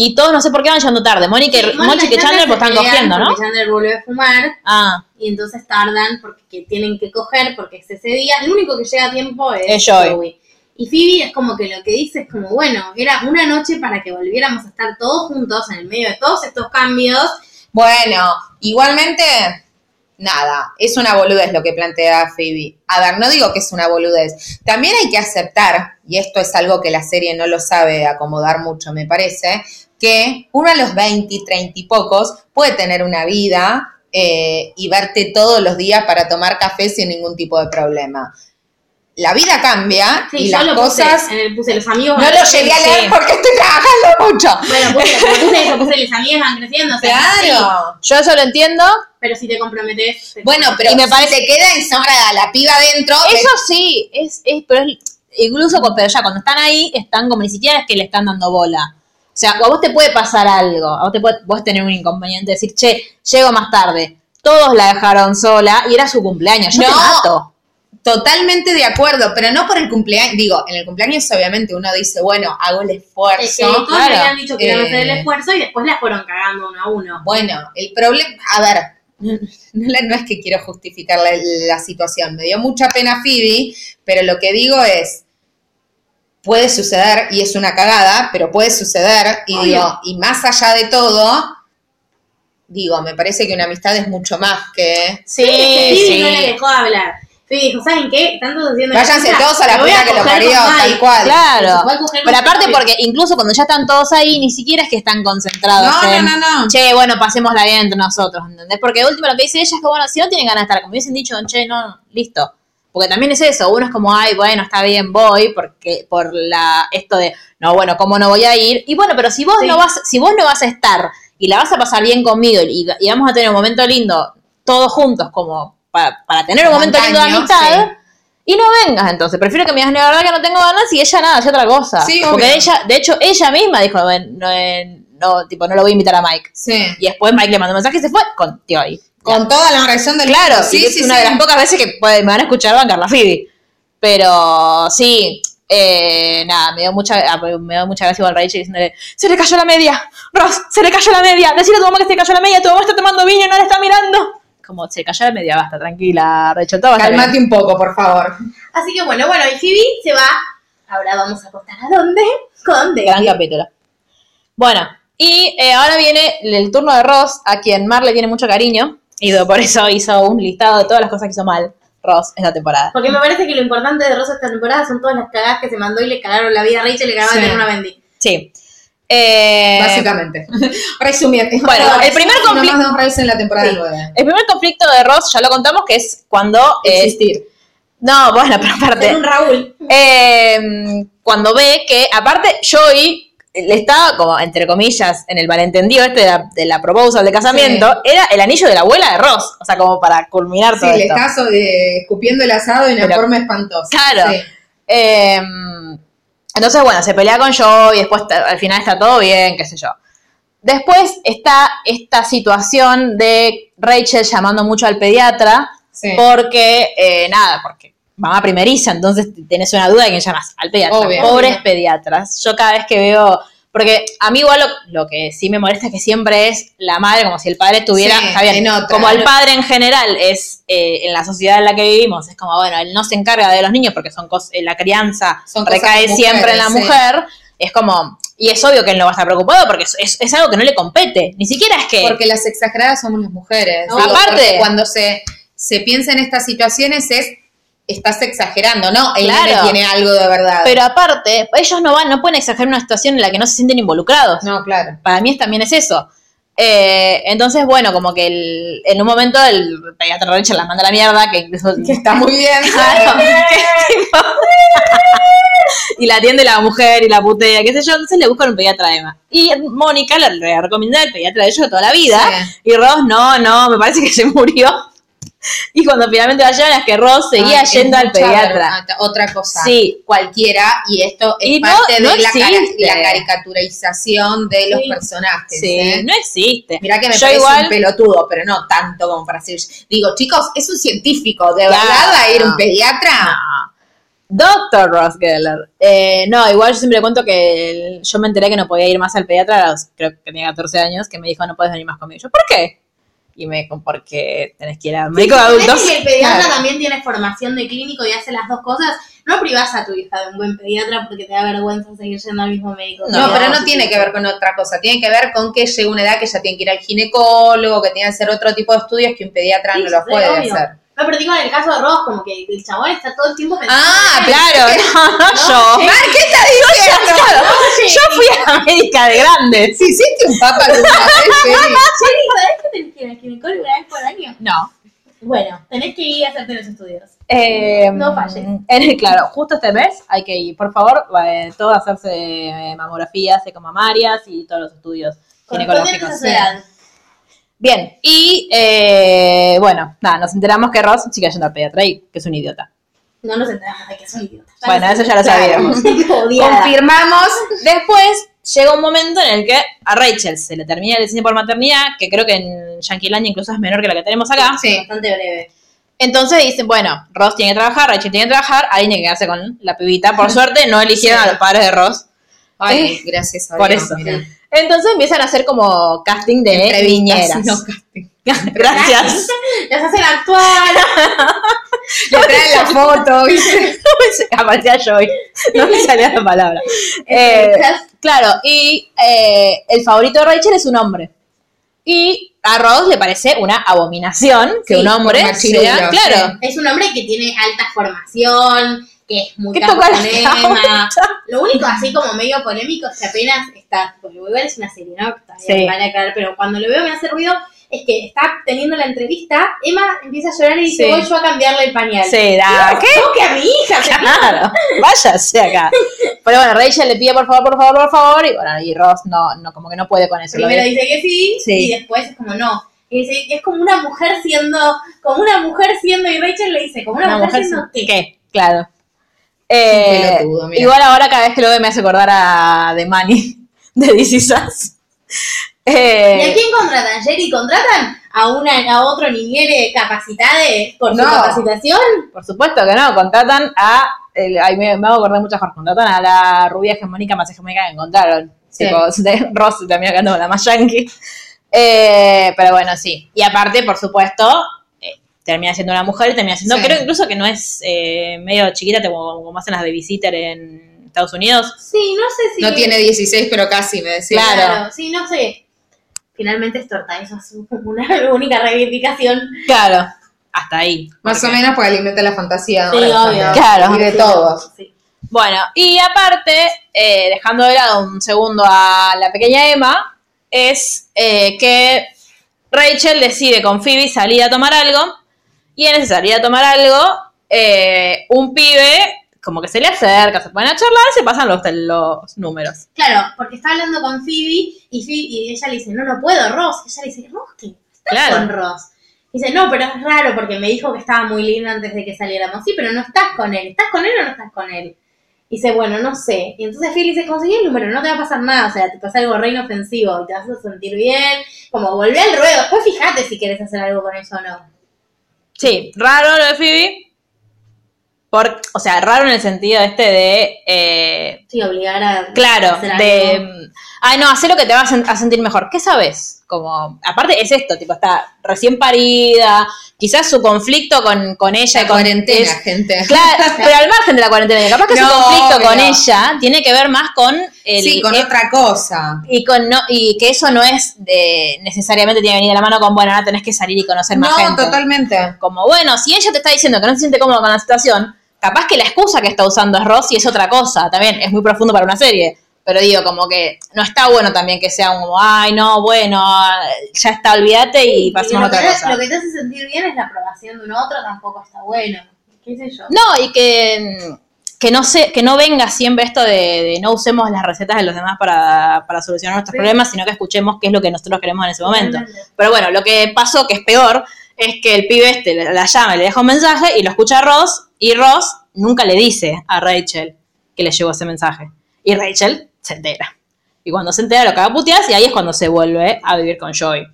Y todos no sé por qué van llegando tarde. Mónica y, Sí, Mónica y Chandler pues están cogiendo, ¿no? Chandler volvió a fumar Ah, y entonces tardan porque que tienen que coger porque es ese día. El único que llega a tiempo es, Es Joey. Y Phoebe es como que lo que dice es como, bueno, era una noche para que volviéramos a estar todos juntos en el medio de todos estos cambios. Bueno, igualmente, nada, es una boludez lo que plantea Phoebe. A ver, no digo que es una boludez. También hay que aceptar, y esto es algo que la serie no lo sabe acomodar mucho, me parece, que uno a los 20, 30 y pocos puede tener una vida eh, y verte todos los días para tomar café sin ningún tipo de problema. La vida cambia Sí, y yo las lo puse, cosas... en el, puse los amigos. No lo llegué a leer porque estoy trabajando mucho. Bueno, puse, puse eso, puse los amigos van creciendo. o sea, sí, Claro. yo eso lo entiendo. pero si te comprometes. te Bueno, pero Y me si parece- te queda ensombrada la piba adentro, Eso sí, es, es, pero es- incluso con- pero ya cuando están ahí, están como ni siquiera es que le están dando bola. O sea, a vos te puede pasar algo, a vos te puede, vos tener un inconveniente, decir, che, llego más tarde. Todos la dejaron sola y era su cumpleaños. Yo te No. mato. totalmente de acuerdo, pero no por el cumpleaños. Digo, en el cumpleaños obviamente uno dice, bueno, hago el Es que esfuerzo. todos claro. le habían dicho que iban a hacer el Eh. esfuerzo y después la fueron cagando uno a uno. Bueno, el problema, a ver, no es que quiero justificar la, la situación, me dio mucha pena Phoebe, pero lo que digo es, puede suceder, y es una cagada, pero puede suceder, y digo, y más allá de todo, digo, me parece que una amistad es mucho más que... Sí, Phoebe no le dejó hablar. Phoebe dijo, ¿saben qué? Están todos haciendo Váyanse cosas, todos a la puta que lo parió, tal Mike". cual. Claro. Pero aparte Mike. porque incluso cuando ya están todos ahí, ni siquiera es que están concentrados No, en, no, no, no. che, bueno, pasémosla bien entre nosotros, ¿entendés? Porque último lo que dice ella es que, bueno, si no tienen ganas de estar, como hubiesen dicho, che, no, listo. Porque también es eso, uno es como, ay, bueno, está bien, voy, porque por la esto de, no, bueno, ¿cómo no voy a ir? Y bueno, pero si vos Sí. no vas, si vos no vas a estar y la vas a pasar bien conmigo y, y vamos a tener un momento lindo todos juntos, como para, para tener un momento lindo de amistad, sí. y no vengas entonces, prefiero que me digas, la verdad que no tengo ganas y ella nada, hace otra cosa. Sí, Porque obvio. ella, de hecho, ella misma dijo, no, no, no, tipo, no lo voy a invitar a Mike. Sí. Y después Mike le mandó un mensaje y se fue con ahí. Con toda la razón del Claro, mundo. sí, es una de las pocas veces que puede- me van a escuchar bancar la Phoebe. Pero sí, eh, nada, me dio mucha, ah, me dio mucha gracia igual Rachel diciéndole, se le cayó la media, Ross, se le cayó la media, decirle a tu mamá que se le cayó la media, tu mamá está tomando vino y no la está mirando. Como, se le cayó la media, basta, tranquila, Rachel, todo bien. Calmate un poco, por favor. Así que bueno, bueno, y Phoebe se va. Ahora vamos a contar a dónde. Con Gran David. capítulo. Bueno, y eh, ahora viene el turno de Ross, a quien Mar le tiene mucho cariño, y por eso hizo un listado de todas las cosas que hizo mal Ross esta temporada. Porque me parece que lo importante de Rosa esta temporada son todas las cagadas que se mandó y le cagaron la vida a Rachel y le cagaron Sí. tener una Bendy. Sí. Eh, Básicamente. Resumiendo. Bueno, el primer No conflicto- más de un Royce en la temporada Sí. 9. El primer conflicto de Ross, ya lo contamos, que es cuando... eh, Existir. no, bueno, pero aparte... Un Raúl. eh, cuando ve que, aparte, Joey le estaba como, entre comillas, en el malentendido este de la, de la proposal de casamiento, era el anillo de la abuela de Ross. O sea, como para culminar Sí, todo le esto. estás eh, escupiendo el asado de una Pero- forma espantosa. Claro. Sí. Eh, entonces, bueno, se pelea con Joe y después al final está todo bien, qué sé yo. Después está esta situación de Rachel llamando mucho al pediatra Sí. porque, eh, nada, porque mamá primeriza, entonces tenés una duda de quién llamas, al pediatra. Obvio. Pobres Obvio. pediatras. Yo cada vez que veo, porque a mí igual lo, lo que sí me molesta es que siempre es la madre, como si el padre Sí, en otra. como el padre en general es eh, en la sociedad en la que vivimos, es como, bueno, él no se encarga de los niños porque son cos- eh, la crianza Son recae siempre en la sí. mujer, es como, y es obvio que él no va a estar preocupado porque es, es- es algo que no le compete, ni siquiera es que... Porque las exageradas somos las mujeres. No, Digo, aparte- cuando se, se piensa en estas situaciones es, estás exagerando, ¿no? El Claro. nene tiene algo de verdad. Pero aparte, ellos no van, no pueden exagerar una situación en la que no se sienten involucrados. no, claro. Para mí es- también es eso. Eh, entonces, bueno, como que el- en un momento el pediatra Rachel la manda a la mierda, que incluso Que está muy bien. Claro, tipo- y la atiende la mujer y la putea, qué sé yo, entonces le buscan un pediatra a Emma. Y Mónica le, recomienda el pediatra de ellos de toda la vida. Sí. Y Ross, no, no, me parece que se murió. Y cuando finalmente la llevan es que Ross seguía Ay, yendo al pediatra. Otra cosa. Sí, Cualquiera, y esto es Y parte no de la, cara- la caricaturización de los personajes. sí, ¿eh? no existe. Mirá que me Yo parece igual- un pelotudo, pero no tanto como para decir. Digo, chicos, es un científico, ¿de verdad va a ir un pediatra? No. Doctor Ross Geller. Eh, no, igual yo siempre cuento que el- yo me enteré que no podía ir más al pediatra a los, creo que tenía 14 años, que me dijo no puedes venir más conmigo. Yo, ¿por qué? Y me porque tenés que ir al médico de ¿Ves adultos. que el pediatra Claro. también tiene formación de clínico y hace las dos cosas? No privás a tu hija de un buen pediatra porque te da vergüenza seguir yendo al mismo médico. No, pero no tiene que ver con otra cosa, tiene que ver con que llega una edad que ya tiene que ir al ginecólogo, que tiene que hacer otro tipo de estudios que un pediatra Sí, no los puede obvio. hacer. No, pero digo en el caso de Ross, como que el chabón está todo el tiempo pensando. Ah, Claro, no, no yo. Mar, ¿qué estás diciendo? Yo fui a la médica de grandes. Si hiciste un papa de una vez, Feli. Sherry, ¿sabés que tenés que ir al ginecólogo una vez por año? No. Bueno, tenés que ir a hacerte los estudios. Eh, No falles. en claro, justo este mes hay que ir, por favor, eh, todo hacerse eh, mamografías, ecomamarias y todos los estudios Correspondientes ginecológicos. Bien, y eh, bueno, nada, nos enteramos que Ross sigue yendo al pediatra y que es un idiota. No nos enteramos de que son idiotas. Bueno, eso ya lo sabíamos. Confirmamos. Después llega un momento en el que a Rachel se le termina el diseño por maternidad, que creo que en Yanquilandia incluso es menor que la que tenemos acá. Sí. Bastante breve. Entonces dicen, bueno, Ross tiene que trabajar, Rachel tiene que trabajar, alguien tiene que quedarse con la pibita. Por suerte no eligieron Sí. a los padres de Ross. Ay, Eh, gracias a por Dios, eso. mira. Entonces empiezan a hacer como casting de no casting. Gracias. Las hacen actuar. Le traen la foto, ¿viste? Aparecía Joy. No me salía la palabra. Eh, Entrevistas. claro, y eh, el favorito de Rachel es un hombre. Y a Ross le parece una abominación que Sí, un hombre sea. Claro. Es un hombre que tiene alta formación, que es muy Que caponema. Lo único así como medio polémico es que apenas está, porque igual es una serie, ¿no? Bien, Sí. vale aclarar, pero cuando lo veo me hace ruido, es que está teniendo la entrevista, Emma empieza a llorar y dice, Sí. voy yo a cambiarle el pañal. Da, ¿qué? Toque a mi hija. Claro, váyase acá. Pero bueno, Rachel le pide por favor, por favor, por favor, y bueno, y Ross no, no, como que no puede con eso. Primero dice que sí, Sí. y después es como no. Y dice, es como una mujer siendo, como una mujer siendo, y Rachel le dice, como una, mujer, siendo qué. ¿Qué? Claro. Eh, pelotudo, mira. igual ahora cada vez que lo veo me hace acordar a The Money de This Is Us. ¿Y a Eh, quién contratan? ¿Jerry contratan? ¿A una a otro niñere capacitado por su No. capacitación? por supuesto que no, contratan a. ay, me, me hago acordar muchas cosas. Contratan a la rubia hegemónica más hegemónica que encontraron. Sí. Tipo, de Ross terminó quedando con la más yankee. Eh, pero bueno, sí. Y aparte, por supuesto, eh, termina siendo una mujer y termina siendo. Sí. Creo incluso que no es eh, medio chiquita como, como hacen las babysitter en Estados Unidos. Sí, no sé si. No tiene 16, pero casi, me decía. Claro. Sí, no sé. Finalmente es torta, eso es una única reivindicación. Claro. Hasta ahí. Más o menos porque alimenta la fantasía. Sí, obvio. Claro. Y de todos. Sí. Bueno, y aparte, eh, dejando de lado un segundo a la pequeña Emma, es eh, que Rachel decide con Phoebe salir a tomar algo, y en ese salir a tomar algo, eh, un pibe como que se le acerca, se ponen a charlar, se pasan los, los números. Claro, porque está hablando con Phoebe y, Phoebe y ella le dice, no, no puedo, Ross. Y ella le dice, Ross, ¿qué? Estás Claro. con Ross. Y dice, no, pero es raro porque me dijo que estaba muy lindo antes de que saliéramos. Sí, pero no estás con él. ¿Estás con él o no estás con él? Y dice, bueno, no sé. Y entonces Phoebe le dice, conseguí el número, no te va a pasar nada. O sea, te pasa algo re inofensivo y te vas a sentir bien. Como volvé al ruedo. Después fíjate si quieres hacer algo con eso o no. Sí, raro lo de Phoebe. Por, o sea, raro en el sentido este de eh, Sí, obligar a Claro, hacer de. algo. Ay, no, hacer lo que te va a, sen- a sentir mejor. ¿Qué sabes? Como, aparte es esto, tipo, está recién parida, quizás su conflicto con, con ella y La con. cuarentena, es- gente. Claro, pero al margen de la cuarentena, capaz que su No, conflicto con ella tiene que ver más con el. sí, con otra cosa. y con no, y que eso no es de necesariamente tiene que venir de la mano con bueno, ahora tenés que salir y conocer más No, gente. totalmente. Como bueno, si ella te está diciendo que no se siente cómodo con la situación, capaz que la excusa que está usando es Ross y es otra cosa. También es muy profundo para una serie. Pero digo, como que no está bueno también que sea un como, ay, no, bueno, ya está, olvídate y pasemos a que otra cosa. lo que te hace sentir bien es la aprobación de un otro, tampoco está bueno. ¿Qué sé yo? No, y que, que no se, que no venga siempre esto de, de no usemos las recetas de los demás para, para solucionar nuestros Sí. problemas, sino que escuchemos qué es lo que nosotros queremos en ese momento. Pero bueno, lo que pasó, que es peor, es que el pibe este la la llama, y le deja un mensaje y lo escucha Ross, y Ross nunca le dice a Rachel que le llegó ese mensaje. Y Rachel se entera. Y cuando se entera lo caga a puteas y ahí es cuando se vuelve a vivir con Joey.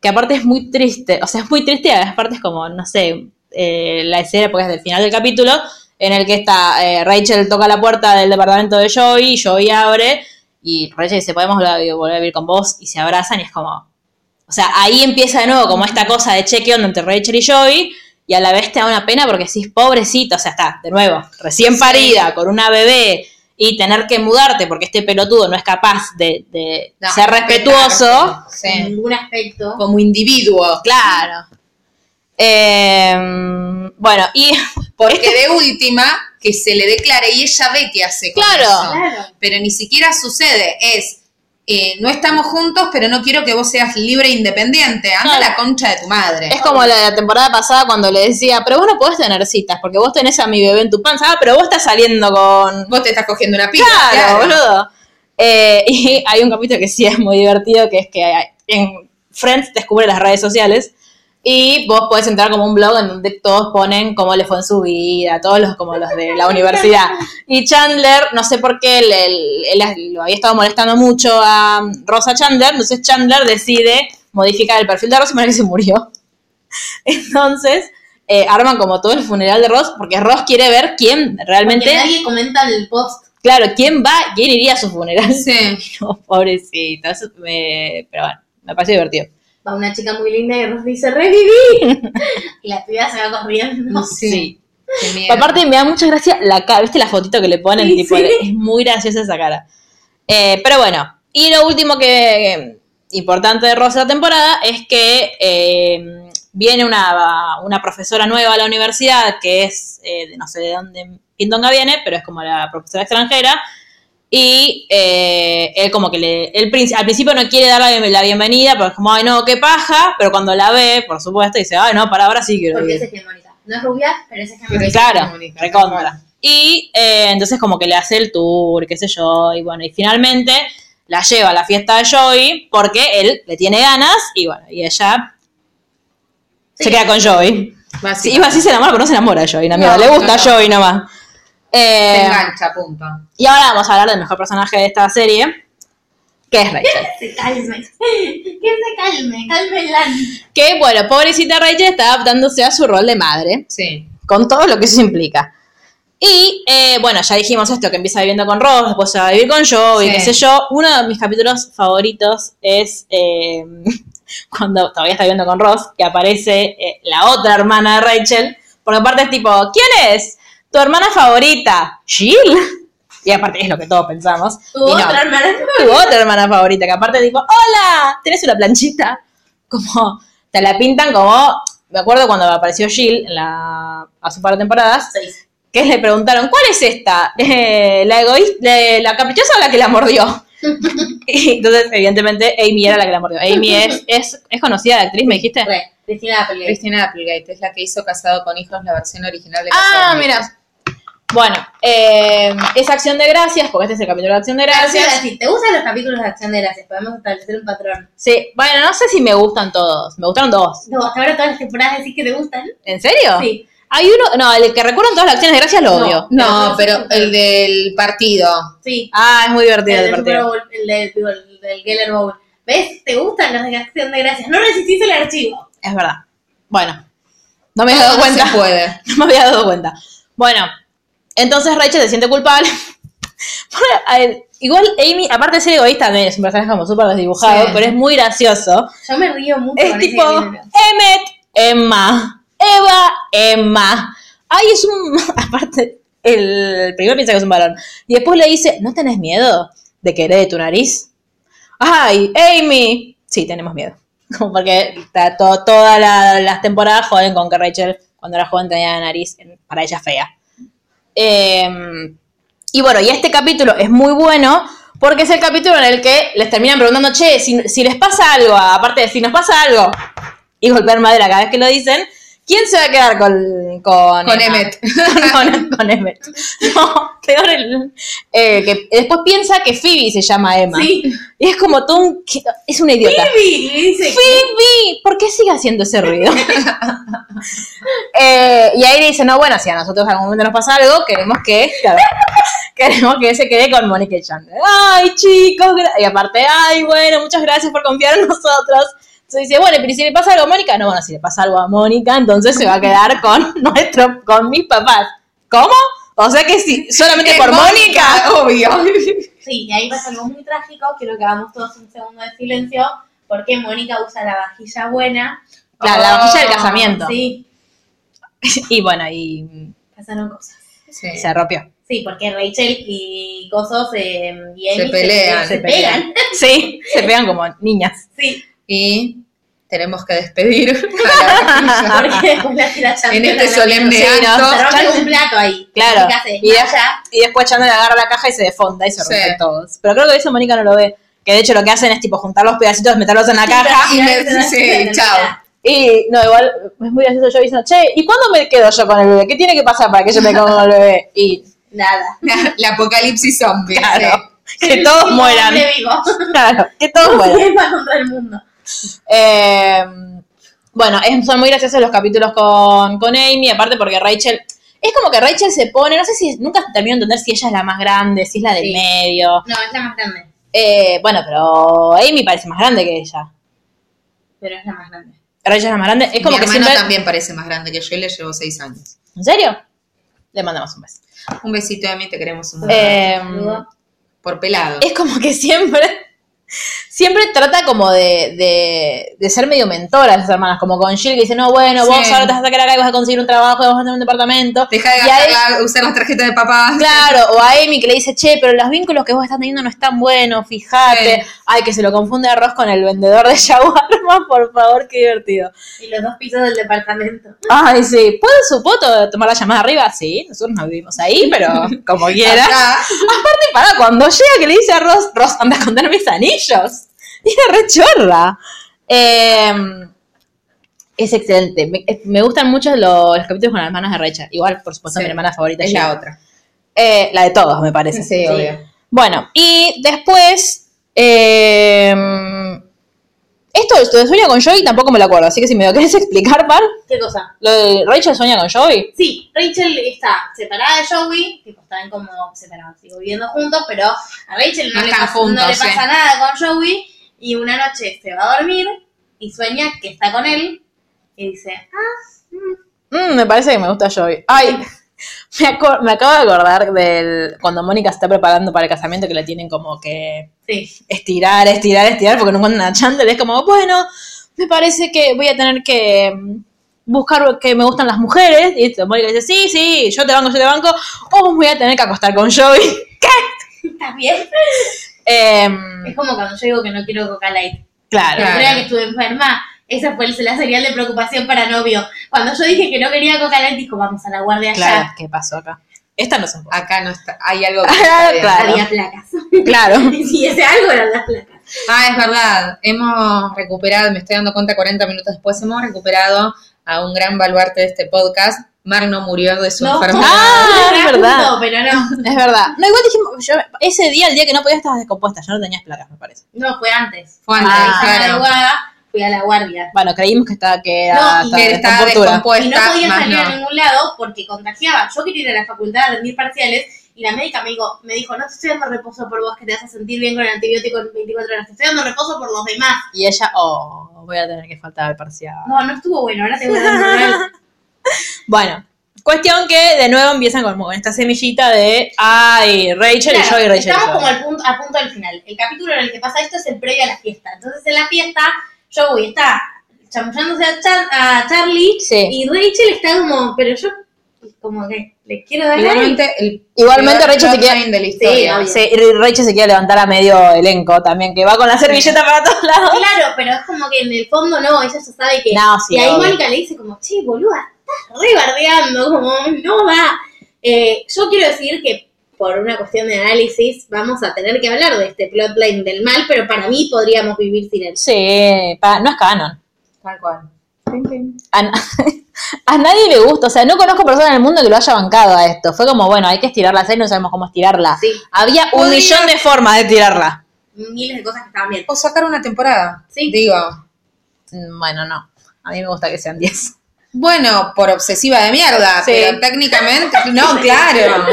Que aparte es muy triste, o sea, es muy triste y aparte es como, no sé, eh, la escena, porque es del final del capítulo, en el que está eh, Rachel toca la puerta del departamento de Joey, y Joey abre y Rachel dice, podemos volver a a vivir con vos y se abrazan y es como... O sea, ahí empieza de nuevo como esta cosa de cheque onda entre Rachel y Joey y a la vez te da una pena porque decís, pobrecito, o sea, está, de nuevo, recién parida, con una bebé y tener que mudarte porque este pelotudo no es capaz de, de No, ser respetuoso. Sí. En ningún aspecto. Como individuo. Claro. Eh, bueno, y Porque de última, que se le declare y ella ve qué hace con Claro. eso. Claro. Pero ni siquiera sucede. Es, eh, no estamos juntos, pero no quiero que vos seas libre e independiente. Anda Claro. la concha de tu madre. es como la de la temporada pasada cuando le decía, pero vos no podés tener citas porque vos tenés a mi bebé en tu panza, ah, pero vos estás saliendo con... Vos te estás cogiendo una pica. Claro, boludo. Eh, y hay un capítulo que sí es muy divertido, que es que en Friends descubre las redes sociales y vos podés entrar como un blog en donde todos ponen cómo le fue en su vida, todos los como los de la universidad. Y Chandler, no sé por qué, le- él, él lo había estado molestando mucho a Rosa Chandler, entonces Chandler decide modificar el perfil de Rosa y que se murió. Entonces, eh, arman como todo el funeral de Ross, porque Ross quiere ver quién realmente... Porque nadie comenta el post. Claro, ¿quién va? ¿Quién iría a su funeral? Sí. No, pobrecito. Eso me... Pero bueno, me pareció divertido. Va una chica muy linda y Ross dice, ¡reviví! y la piba se va corriendo. Sí. Aparte, me da mucha gracia la cara. ¿Viste la fotito que le ponen? Sí, tipo, sí. Es muy graciosa esa cara. Eh, pero bueno, y lo último que importante de Rosa la temporada es que eh, viene una, una profesora nueva a la universidad que es, eh, de no sé de dónde Pindonga viene, pero es como la profesora extranjera. Y eh, él como que le, él al principio no quiere dar la, bienvenida, porque es como, ay no, qué paja, pero cuando la ve, por supuesto, dice, ay no, para ahora sí quiero Porque ir. es hegemónica. No es rubia, pero es hegemónica. Pero Claro, recontra. Y eh, entonces como que le hace el tour, qué sé yo, y bueno, y finalmente la lleva a la fiesta de Joey porque él le tiene ganas y bueno, y ella se Sí. queda con Joey. Sí, Básicamente. iba así se enamora, pero no se enamora de Joey, una mierda, No, le gusta no, no. Joey nomás. Se Eh, engancha, punto. y ahora vamos a hablar del mejor personaje de esta serie, que es Rachel. Que se calme. Que se calme. Cálmenla. Que bueno, pobrecita Rachel está adaptándose a su rol de madre. Sí. con todo lo que eso implica. Y eh, bueno, ya dijimos esto, que empieza viviendo con Ross, después se va a vivir con Joey, Sí. qué sé yo. Uno de mis capítulos favoritos es eh, cuando todavía está viviendo con Ross, que aparece eh, la otra hermana de Rachel, porque aparte es tipo, ¿quién es? Tu hermana favorita, Jill. Y aparte es lo que todos pensamos. Tu Y no, otra hermana. tu otra hermana favorita, que aparte tipo, hola, ¿tenés una planchita? Como, te la pintan como, me acuerdo cuando apareció Jill en la, hace un par de temporadas, Seis. que le preguntaron, ¿cuál es esta? Eh, ¿La egoísta, la, la caprichosa o la que la mordió? Y entonces, evidentemente, Amy era la que la mordió. Amy es, es, es conocida de actriz, me dijiste. Cristina Applegate. Cristina Applegate es la que hizo Casado con Hijos, la versión original de Casado Ah, con Hijos. mira. Bueno, eh, es Acción de Gracias, porque este es el capítulo de Acción de Gracias. Si te gustan los capítulos de Acción de Gracias, podemos establecer un patrón. Sí, bueno, no sé si me gustan todos. Me gustaron dos. No, hasta ahora todas las temporadas decís que te gustan. ¿En serio? Sí. Hay uno, no, el que recuerdan todas las acciones de gracias lo No. odio. No, pero el del partido. Sí. Ah, es muy divertido el el del Super partido. Bowl, el, de- digo, el del Geller Bowl. ¿Ves? ¿Te gustan los de Acción de Gracias? No resistís el archivo. Es verdad. Bueno, no me había dado no cuenta. se puede. No me había dado cuenta. Bueno, entonces Rachel se siente culpable. Igual Amy, aparte de ser egoísta, también es un personaje como súper desdibujado, Sí. pero es muy gracioso. Yo me río mucho Es tipo. Emmet, Emma, Eva, Emma. Ay, es un... Aparte, el primero piensa que es un varón. Y después le dice, ¿no tenés miedo de que herede tu nariz? Ay, Amy. Sí, tenemos miedo. Como porque está todas la- las temporadas joden con que Rachel, cuando era joven, tenía la nariz para ella fea. Eh, y bueno, y este capítulo es muy bueno porque es el capítulo en el que les terminan preguntando, che, si, si les pasa algo, aparte de si nos pasa algo, y golpear madera cada vez que lo dicen, ¿Quién se va a quedar con con, Con? Emmet. con, con Emmet. No, peor el, eh, que después piensa que Phoebe se llama Emma. Sí, Y es como todo un es una idiota. Phoebe, dice Phoebe, ¿por qué sigue haciendo ese ruido? Eh, y ahí dice, no, bueno, si a nosotros en algún momento nos pasa algo, queremos que, claro, queremos que se quede con Mónica y Chandler. Ay, chicos, gra-". y aparte, ay, bueno, muchas gracias por confiar en nosotros. Entonces dice, bueno, pero ¿y si le pasa algo a Mónica? No, bueno, si le pasa algo a Mónica, entonces se va a quedar con nuestro, con mis papás. ¿Cómo? O sea que sí, solamente por Mónica. Obvio. Sí, y ahí pasa algo muy trágico, quiero que hagamos todos un segundo de silencio, porque Mónica usa la vajilla buena. Claro, la vajilla del Oh, casamiento. Sí, Y bueno, y pasaron cosas. Sí. se rompió. Sí, porque Rachel y Cosos eh, y Amy Se pelean. Se, Se pegan. Sí, se pegan como niñas. Sí, Y tenemos que despedir a la en este solemne Sí, acto. Rompe un plato ahí. Claro. Y, de- y después Chandler agarra la caja y se defonda y se Sí. rompen todos. Pero creo que eso Mónica no lo ve. Que de hecho lo que hacen es tipo juntar los pedacitos, meterlos en la caja. Y me- sí, chao. Y no, igual es muy gracioso yo diciendo, che, ¿y cuándo me quedo yo con el bebé? ¿Qué tiene que pasar para que yo me quede con el bebé? Y Nada. La apocalipsis zombie. claro, sí. que todos mueran. Claro, que todos mueran. ¿Quién va contra el mundo? Eh, bueno, es- son muy graciosos los capítulos con, con Amy, aparte porque Rachel. Es como que Rachel se pone, no sé si nunca termino de entender si ella es la más grande, si es la del Sí. medio. No, es la más grande, Eh, bueno, pero Amy parece más grande que ella. pero es la más grande. Rachel es la más grande. Es como Mi que hermano siempre. también parece más grande que yo y le llevo seis años. ¿En serio? Le mandamos un beso. Un besito de mí, te queremos un montón. Eh, Saludo. Por pelado. es como que siempre. Siempre trata como de, de, de ser medio mentora a sus hermanas, como con Jill que dice, no, bueno, vos ahora te vas a sacar acá y vas a conseguir un trabajo y vas a tener un departamento. Deja de gastar la- usar las tarjetas de papá. Claro, o a Amy que le dice, che, pero los vínculos que vos estás teniendo no están buenos, fíjate. Sí. Ay, que se lo confunde arroz con el vendedor de shawarma, por favor, qué divertido. Y los dos pisos del departamento. Ay, sí. ¿Puede su poto tomar la llamada arriba? Sí, nosotros no vivimos ahí, pero como quiera. Acá. Aparte, para cuando llega que le dice a Ross, Ross, anda a contar mis anillos. Y es re chorra. Eh, es excelente. Me, me gustan mucho los, los capítulos con las hermanas de Rachel. Igual, por supuesto, Sí. mi hermana favorita Es la otra. Eh, la de todos, me parece. Sí, obvio. Bueno, y después. eh, esto de sueño con Joey tampoco me lo acuerdo, así que si me lo querés explicar, Par. ¿Qué cosa? Lo de Rachel sueña con Joey. Sí, Rachel está separada de Joey, tipo, están como separados, sigo viviendo juntos, pero a Rachel no, No le, pasa, juntos, no le sí. pasa nada con Joey, y una noche se va a dormir y sueña que está con él, y dice, ah, Mm, me parece que me gusta Joey. Ay, me, me acabo de acordar del cuando Mónica se está preparando para el casamiento que le tienen como que sí, estirar, estirar, estirar porque no encuentran a Chandler. Es como, bueno, me parece que voy a tener que mm, buscar que me gustan las mujeres. Y Mónica dice, sí, sí, yo te banco, yo te banco. O voy a tener que acostar con Joey. ¿estás bien? Em, Es como cuando yo digo que no quiero Coca Light. claro. La Claro. primera que estuve enferma, esa fue la señal de preocupación para novio. Cuando yo dije que no quería Coca Light, dijo, vamos a la guardia allá. Claro, ¿qué pasó acá? Esta no son Acá no está. Hay algo que Ah, no está claro. Había placas. Claro. y ese algo eran las placas. Ah, es verdad. Hemos recuperado, me estoy dando cuenta 40 minutos después, hemos recuperado a un gran baluarte de este podcast. Mar no murió de su No, enfermedad. Ah, es verdad. justo, pero no. Es verdad. No, igual dijimos, yo, ese día, el día que no podías, estabas descompuesta. Ya no tenías placas, me parece. No, fue antes. Fue antes, Ah, claro. fui a la guardia. Bueno, creímos que estaba, que era, No, y estaba Que descompuesta. y no podía salir a no. ningún lado porque contagiaba. Yo quería ir a la facultad a rendir parciales y la médica me dijo, me dijo, no te estoy dando reposo por vos que te vas a sentir bien con el antibiótico en 24 horas, te estoy dando reposo por los demás. Y ella, oh, voy a tener que faltar al parcial. No, no estuvo bueno, ahora te voy a dar moral. Bueno, cuestión que de nuevo empiezan con esta semillita de, ay, Rachel y yo y Rachel. y estamos yo. como al punto, a punto del final. El capítulo en el que pasa esto es el previo a la fiesta. Entonces en la fiesta, Joey está chamullándose a, Char- a Charlie Sí. y Rachel está como, pero yo como que le quiero dar. Igualmente, el Igualmente Rachel se quiere- line de la historia. Sí, y Rachel se quiere levantar a medio elenco también, que va con la servilleta para todos lados. Claro, pero es como que en el fondo no, ella ya sabe que. No, sí, y ahí. Mónica le dice como, che, boluda, estás re bardeando, como, no va. Eh, yo quiero decir que por una cuestión de análisis vamos a tener que hablar de este plotline del mal, pero para mí podríamos vivir sin él. Sí, pa- no es canon. Tal cual. A, na- a nadie le gusta. O sea, no conozco persona en el mundo que lo haya bancado a esto. Fue como, bueno, hay que estirarla serie, no sabemos cómo estirarla. Sí. Había un Podría- millón de formas de tirarla. Miles de cosas que estaban bien. O sacar una temporada. Sí. Digo. Mm, Bueno, no. A mí me gusta que sean 10. Bueno, por obsesiva de mierda, Sí. pero técnicamente, no, claro.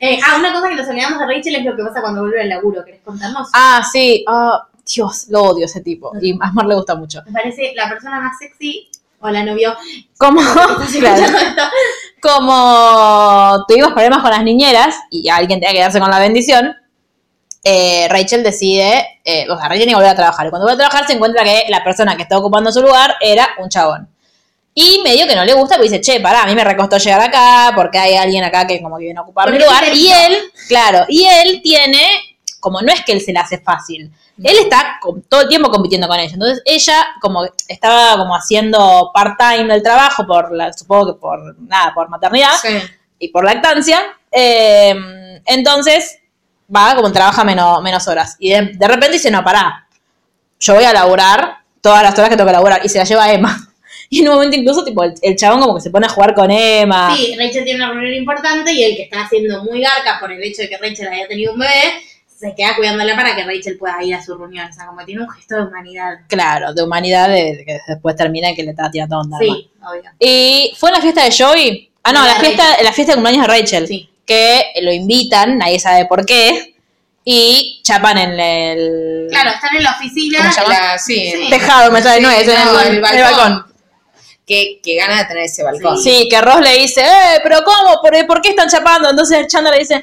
Eh, ah, una cosa que nos olvidamos de Rachel es lo que pasa cuando vuelve al laburo. ¿Querés contarnos? Ah, sí. Ah, Dios, lo odio ese tipo. Y a Mar le gusta mucho. Me parece la persona más sexy. Hola, novio. Como, como tuvimos problemas con las niñeras y alguien tenía que quedarse con la bendición, eh, Rachel decide, eh, o sea, Rachel que volver a trabajar. Y cuando vuelve a trabajar se encuentra que la persona que está ocupando su lugar era un chabón. Y medio que no le gusta, porque dice, che, pará, a mí me recostó llegar acá, porque hay alguien acá que como que viene a ocupar mi lugar. Y él, claro, y él tiene, como no es que él se le hace fácil, él está todo el tiempo compitiendo con ella. Entonces ella como estaba como haciendo part-time del trabajo, por la, supongo que por nada, por maternidad Sí. y por lactancia. eh, entonces va como trabaja menos, menos horas. Y de, de repente dice, no, pará, yo voy a laburar todas las horas que tengo que laburar. Y se la lleva a Emma. Y en un momento incluso tipo el, el chabón como que se pone a jugar con Emma. Sí, Rachel tiene una reunión importante y el que está haciendo muy garca por el hecho de que Rachel haya tenido un bebé, se queda cuidándola para que Rachel pueda ir a su reunión. O sea, como que tiene un gesto de humanidad. Claro, de humanidad de, de que después termina y que le está tirando onda. Sí, obvio. Y fue en la fiesta de Joey. Ah, no, La la de fiesta, Rachel. la fiesta de cumpleaños de Rachel. Sí. Que lo invitan, nadie sabe por qué. Y chapan en el. Claro, están en la oficina. ¿Cómo se llama? La- sí. Sí. Tejado, me no es, en no, el, el en el balcón. Qué, qué gana de tener ese balcón. Sí, que Ross le dice, eh, pero ¿cómo? ¿Por, por qué están chapando? Entonces Chandler le dice,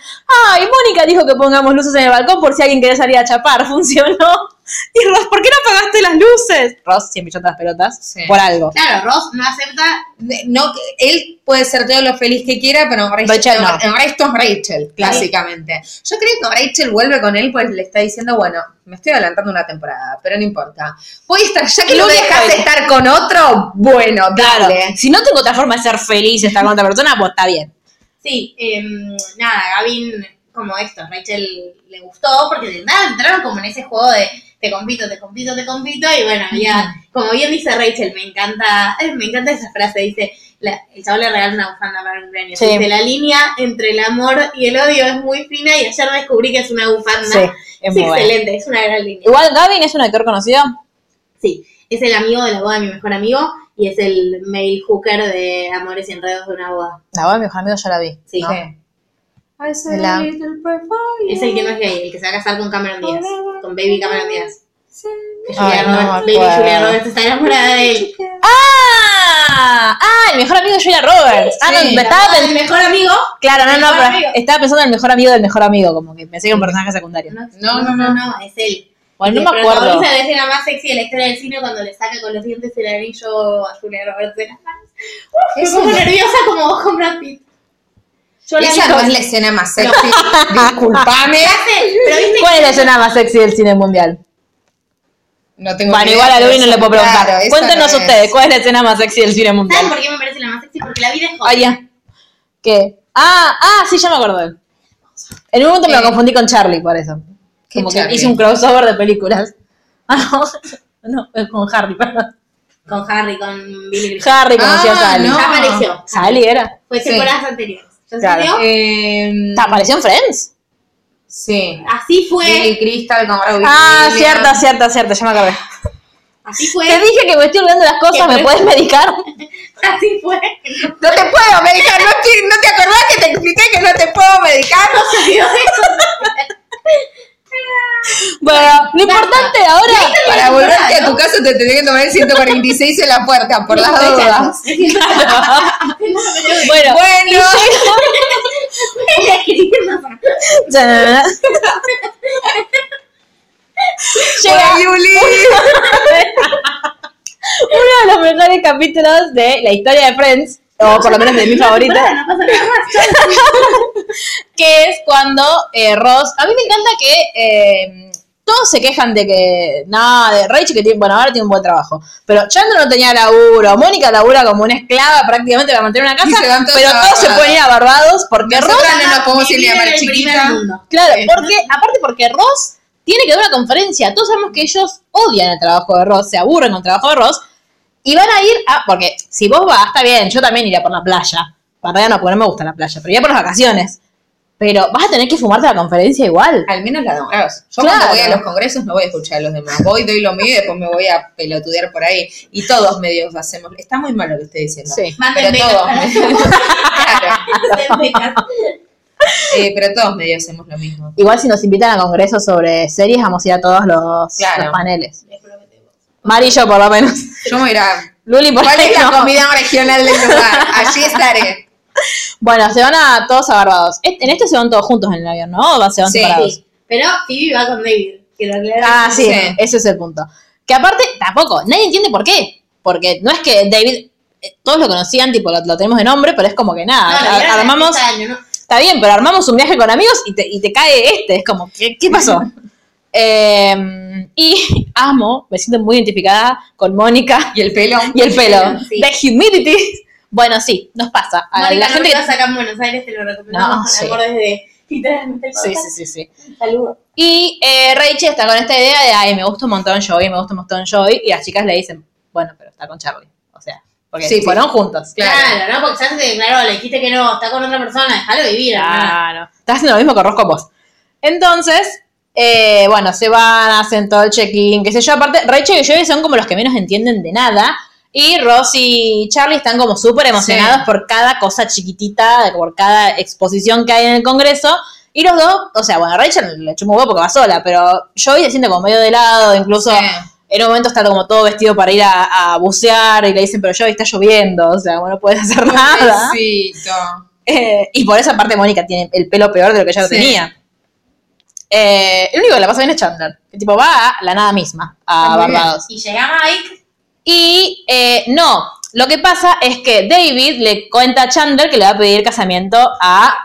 ay, Mónica dijo que pongamos luces en el balcón por si alguien quiere salir a chapar. Funcionó. Y Ross, ¿por qué no apagaste las luces? Ross siempre chota las pelotas Sí. por algo. Claro, Ross no acepta. De- No, él puede ser todo lo feliz que quiera, pero Rachel, Rachel no. en esto es Rachel, Claro. básicamente. Yo creo que Rachel vuelve con él, pues le está diciendo, bueno, me estoy adelantando una temporada, pero no importa. Voy a estar, ya que Lo no me dejas ahí. estar con otro, bueno, Claro, dale. si no tengo otra forma de ser feliz estar con otra persona, pues está bien. Sí, em, nada, Gavin, como esto, Rachel le gustó porque de nada entraron como en ese juego de te compito, te compito, te compito. Y bueno, ya, como bien dice Rachel, me encanta, eh, me encanta esa frase, dice. la- el chavo le regala una bufanda para el cumpleaños. Sí. Dice, la línea entre el amor y el odio es muy fina y ayer descubrí que es una bufanda. Sí, es es muy bueno. excelente, es una gran línea. Igual Gavin es un actor conocido. Sí, es el amigo de la boda de mi mejor amigo y es el mail hooker de Amores y Enredos de una boda. La boda de mi mejor amigo ya la vi. Sí. ¿no? La- Es el que no es gay, el que se va a casar con Cameron Díaz, con Baby Cameron Díaz. Que Ay, Julia no Baby. Julia Roberts está enamorada de él. ¡Ah! ¡Ah! El mejor amigo de Julia Roberts. ah, no, Sí, me estaba pensando. del mejor amigo. Claro, no, el no, mejor pero amigo. estaba pensando en el mejor amigo del mejor amigo, como que pensé que era un personaje secundario. No, no, no, no, es él. Bueno, no me acuerdo. protagoniza la escena más sexy de la historia del cine cuando le saca con los dientes el anillo a Julia Roberts de las manos. Uf, me Eso pongo no- nerviosa como vos con Brad Pitt. Yo la Esa no es la escena más sexy. Disculpame. ¿Cuál es la escena más sexy del cine mundial? No tengo Bueno, igual a Luis no le puedo preguntar. claro, Cuéntenos no es. ustedes, ¿cuál es la escena más sexy del cine ¿Saben mundial? por qué me parece la más sexy? Porque la vida es joven. Ah, ya. ¿Qué? Ah, ah, sí, ya me acordé. En un momento me lo Eh. confundí con Charlie, por eso. ¿Qué Como que hice un crossover de películas. Ah, no, con Harry, perdón. Con Harry, con Billy Griffin. Harry conocía Ah, a Sally. no. Ya apareció. Sally era. Fue Sí. temporadas anteriores. ¿Ya se Claro. entendió? Eh, ¿Apareció en Friends? sí. Así fue. Billy Crystal con Robbie Ah, Williams. cierta, cierta, cierta, ya me acordé. Así fue. Te dije que me estoy olvidando las cosas, ¿me puedes medicar? Así fue. No te puedo medicar, ¿no te, no te acordás que te expliqué que no te puedo medicar? Se olvidó de Bueno, lo importante ahora... Para volverte a tu casa te tenés que tomar el 146 en la puerta, por las dudas. Bueno, Bueno, llega hola, Yuli. uno de los mejores capítulos de la historia de Friends, o por lo menos de mi favorito, No pasa nada más. que es cuando eh, Ross. A mí me encanta que eh, todos se quejan de que. Nada, de Rachel que tiene. Bueno, ahora tiene un buen trabajo. Pero Chandler no tenía laburo. Mónica labura como una esclava prácticamente para mantener una casa. todos Pero todos se pueden ir a Barbados porque Ross. No podemos ir a Chiquita. Claro, porque, aparte porque Ross tiene que dar una conferencia. Todos sabemos que ellos odian el trabajo de Ross, se aburren con el trabajo de Ross. Y van a ir a, porque si vos vas, está bien, yo también iría por la playa. Para allá no, porque no me gusta la playa, pero iría por las vacaciones. Pero vas a tener que fumarte la conferencia igual. Al menos la democracia. Yo Claro. cuando voy a los congresos no voy a escuchar a los demás. Voy, doy lo mío y después me voy a pelotudear por ahí. Y todos medios hacemos. Está muy mal lo que estoy diciendo. Sí. Pero todos, claro, eh, pero todos medios hacemos lo mismo. Igual si nos invitan a congresos sobre series, vamos a ir a todos los, Claro. los paneles. Les prometemos. Mari y yo, por lo menos. Yo me voy a ir a- Luli, por ¿Cuál es la no. comida regional del lugar? Allí estaré. Bueno, se van a todos a Barbados. Est- En este se van todos juntos en el avión, ¿no? O se van Sí. separados. Sí, pero Phoebe va con David. Que lo. Ah, sí, Sí. ese es el punto. Que aparte, tampoco, nadie entiende por qué. Porque no es que David, eh, todos lo conocían, tipo, lo, lo tenemos de nombre, pero es como que No, nada. ar- vieron armamos, año, ¿no? está bien, pero armamos un viaje con amigos y te, y te cae este. Es como, ¿qué, qué pasó? Eh, y amo, me siento muy identificada con Mónica Y el pelo. y el pelo. Sí. The humidity. Bueno, sí, nos pasa. A Mónica, la no gente que... acá en Buenos Aires, te lo recomendamos No, sí. amor desde Sí, sí, sí, sí. Saludos. Y eh, Rachel está con esta idea de, ay, me gusta un montón Joey, me gusta un montón Joey. Y las chicas le dicen, bueno, pero está con Charlie. O sea, porque Sí, sí. fueron juntos. Claro. Claro. ¿no? Porque ya se te declaró, le dijiste que no, está con otra persona, déjalo vivir. Claro. Estás haciendo lo mismo que Ross con vos. Entonces, eh, bueno, se van, hacen todo el check-in, qué sé yo. Aparte, Rachel y Joey son como los que menos entienden de nada. Y Ross y Charlie están como súper emocionados Sí. por cada cosa chiquitita, por cada exposición que hay en el Congreso. Y los dos, o sea, bueno, Rachel le echó un huevo porque va sola, pero Joey se siente como medio de lado, incluso Sí. en un momento está como todo vestido para ir a, a bucear y le dicen, pero Joey está lloviendo, o sea, bueno, no puedes hacer nada. Eh, y por esa parte Mónica tiene el pelo peor de lo que ya lo Sí. tenía. Eh, el único que la pasa bien es Chandler, que tipo va a la nada misma, a bien. Barbados. Y llega Mike, Y eh, no, lo que pasa es que David le cuenta a Chandler que le va a pedir casamiento a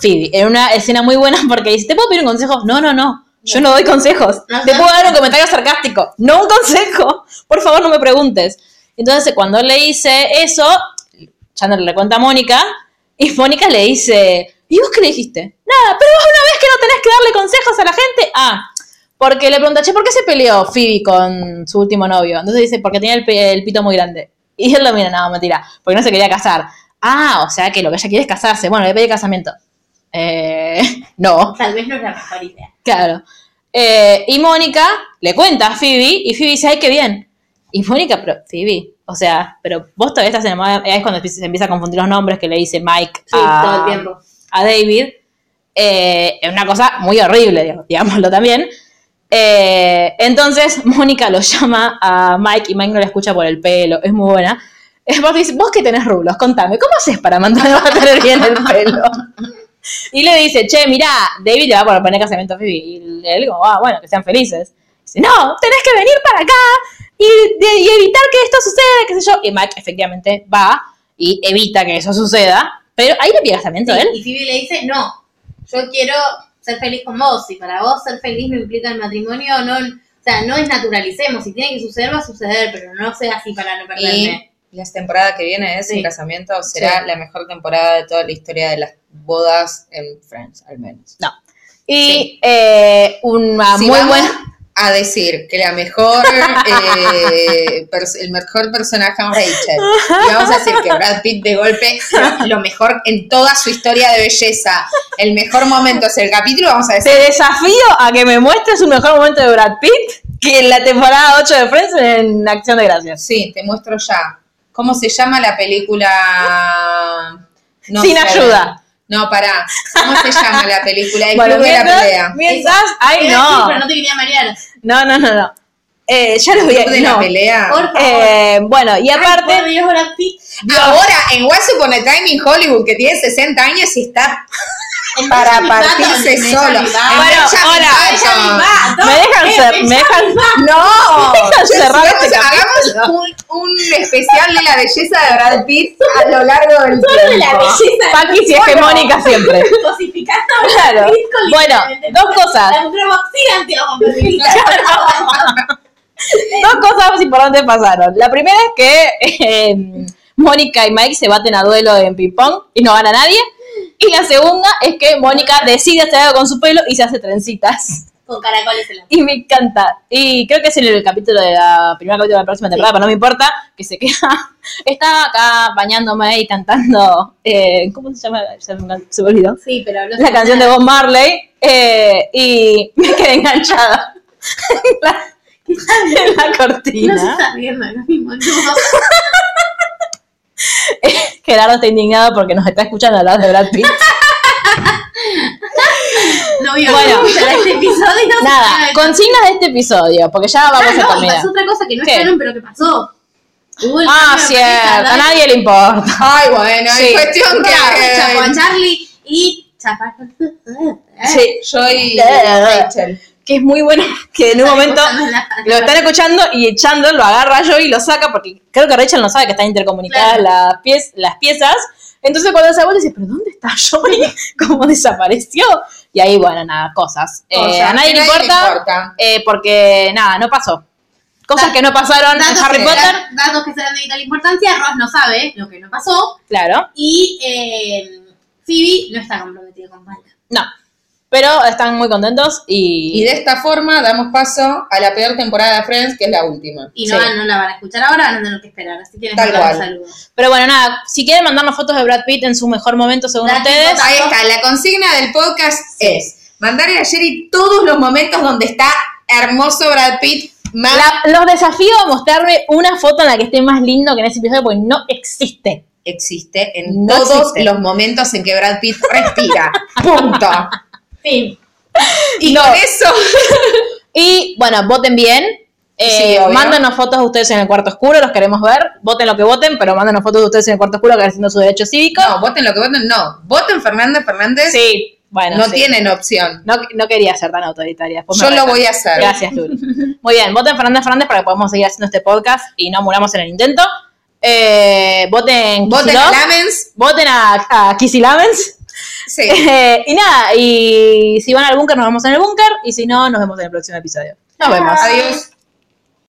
Phoebe. En una escena muy buena porque dice, ¿te puedo pedir un consejo? No, no, no. Yo no doy consejos. No, Te no. puedo dar un comentario sarcástico. No un consejo. Por favor, no me preguntes. Entonces, cuando él le dice eso, Chandler le cuenta a Mónica y Mónica le dice, ¿y vos qué le dijiste? Nada, pero vos una vez que no tenés que darle consejos a la gente. Ah, porque le pregunta, che, ¿por qué se peleó Phoebe con su último novio? Entonces dice, porque tenía el, el pito muy grande. Y él lo mira, no, mentira, porque no se quería casar. Ah, o sea que lo que ella quiere es casarse. Bueno, le pedí casamiento. Eh, no, tal vez no es la mejor idea. claro. Eh, y Mónica le cuenta a Phoebe y Phoebe dice, ay, qué bien. Y Mónica, pero Phoebe, o sea, pero vos todavía estás enamorada. Es cuando se empieza a confundir los nombres que le dice Mike Sí, a, todo el tiempo. A David. Eh, es una cosa muy horrible, digámoslo también. Eh, entonces Mónica lo llama a Mike y Mike no le escucha por el pelo, es muy buena. Es porque dice, vos que tenés rulos, contame, ¿cómo haces para mantener, mantener bien el pelo? Y le dice, che, mirá, David le va a poner casamiento a Phoebe. Y él como, ah, bueno, que sean felices. Dice, no, tenés que venir para acá y evitar que esto suceda, qué sé yo. Y Mike efectivamente va y evita que eso suceda. Pero ahí le pide casamiento a él. Y Phoebe le dice, no, yo quiero ser feliz con vos. Y para vos ser feliz no implica el matrimonio, no, o sea, no es naturalicemos. Si tiene que suceder, va a suceder, pero no sea así para no perderme. Y la temporada que viene es Sí. el casamiento, será Sí. la mejor temporada de toda la historia de las bodas en Friends, al menos. No. Y Sí. eh, una muy buena. A decir que la mejor, eh, el mejor personaje es Rachel. Y vamos a decir que Brad Pitt de golpe, lo, lo mejor en toda su historia de belleza, el mejor momento es el capítulo, vamos a decir. Te desafío a que me muestres un mejor momento de Brad Pitt que en la temporada 8 de Friends en Acción de Gracias. Sí, te muestro ya. ¿Cómo se llama la película? No Sin sé. ayuda. No, pará. ¿Cómo se llama la película? El Bueno, club de la mientras, pelea. mientras, ay no, pero no te quería marear. no, no, no, no. Eh, ya lo El vi. de la no. pelea. Por favor. Eh, bueno, y Ay, aparte, Dios, Brad Pitt. Ahora, en Once Upon a Time in Hollywood, que tiene 60 años y está para partirse solo. Bueno. Button. me dejan ser, me dejan, No, dejan Yo- cerrar este hagamos un, un especial de la belleza de Brad Pitt a lo largo del Solo de la tiempo. belleza. Paqui si hegemónica siempre. Cosificando Claro. Bueno, dos cosas. Dos cosas importantes pasaron. La primera es que eh, Mónica y Mike se baten a duelo en ping-pong y no gana nadie. Y la segunda es que Mónica decide hacer algo con su pelo y se hace trencitas. Con caracoles en la Y me encanta. Y creo que es en el capítulo de la primera capítulo de la próxima temporada, pero no me importa. que se queda, estaba acá bañándome y cantando, eh, ¿cómo se llama? Me- se me olvidó. Sí, pero habló La canción de Bob Marley eh, y me quedé enganchada en la, en la No se cortina. está viendo lo mismo, no. Gerardo está indignado porque nos está escuchando hablar de Brad Pitt. No vio Bueno. este episodio. Nada, consignas de este episodio, porque ya vamos Ah, a no, y terminar. pasó otra cosa que no ¿Qué? echaron, pero que pasó. Hubo el Ah, cierto, a nadie le importa. Ay, bueno, Sí. es cuestión Chapó a que... Charlie y chapó Sí, Yo y Eh, Rachel. Que es muy bueno que en un momento lo están escuchando y echando, lo agarra yo y lo saca porque creo que Rachel no sabe que están intercomunicadas Claro. las, piez- las piezas. Entonces cuando se vuelve dice, ¿pero dónde está Joey? ¿Cómo desapareció? Y ahí, bueno, nada, cosas. Eh, a nadie le importa, eh, porque nada, no pasó. Cosas Da- que no pasaron en Harry que Potter, datos que serán de vital importancia, Ross no sabe lo que no pasó claro, y eh, Phoebe no está comprometida con Mike. no. Pero están muy contentos y... Y de esta forma damos paso a la peor temporada de Friends, que es la última. Y no, Sí. no la van a escuchar ahora, van a tener que esperar. Así que les Tal mandamos cual. saludos. Pero bueno, nada, si quieren mandarnos fotos de Brad Pitt en su mejor momento según Brad ustedes... Ahí está, la consigna del podcast es mandarle a Sherry todos los momentos donde está hermoso Brad Pitt, más La- los desafío a mostrarme una foto en la que esté más lindo que en ese episodio porque no existe. existe en No todos existe. los momentos en que Brad Pitt respira. Punto. Fin. Y No. con eso, Y bueno, voten bien. Eh, Sí, mándenos fotos de ustedes en el cuarto oscuro, los queremos ver. Voten lo que voten, pero mándenos fotos de ustedes en el cuarto oscuro ejerciendo su derecho cívico. no, voten lo que voten, no. Voten Fernández Fernández, Sí, bueno. no sí. tienen opción. No, no quería ser tan autoritaria. después Yo lo voy a hacer. Gracias, Luli. Muy bien, voten Fernández Fernández para que podamos seguir haciendo este podcast y no muramos en el intento. Eh, voten Voten Kicillof. a Lamens. Voten a, a Kissy Lamens. Sí. Eh, y nada, y si van al búnker, nos vemos en el búnker. Y si no, nos vemos en el próximo episodio. Nos vemos. Adiós.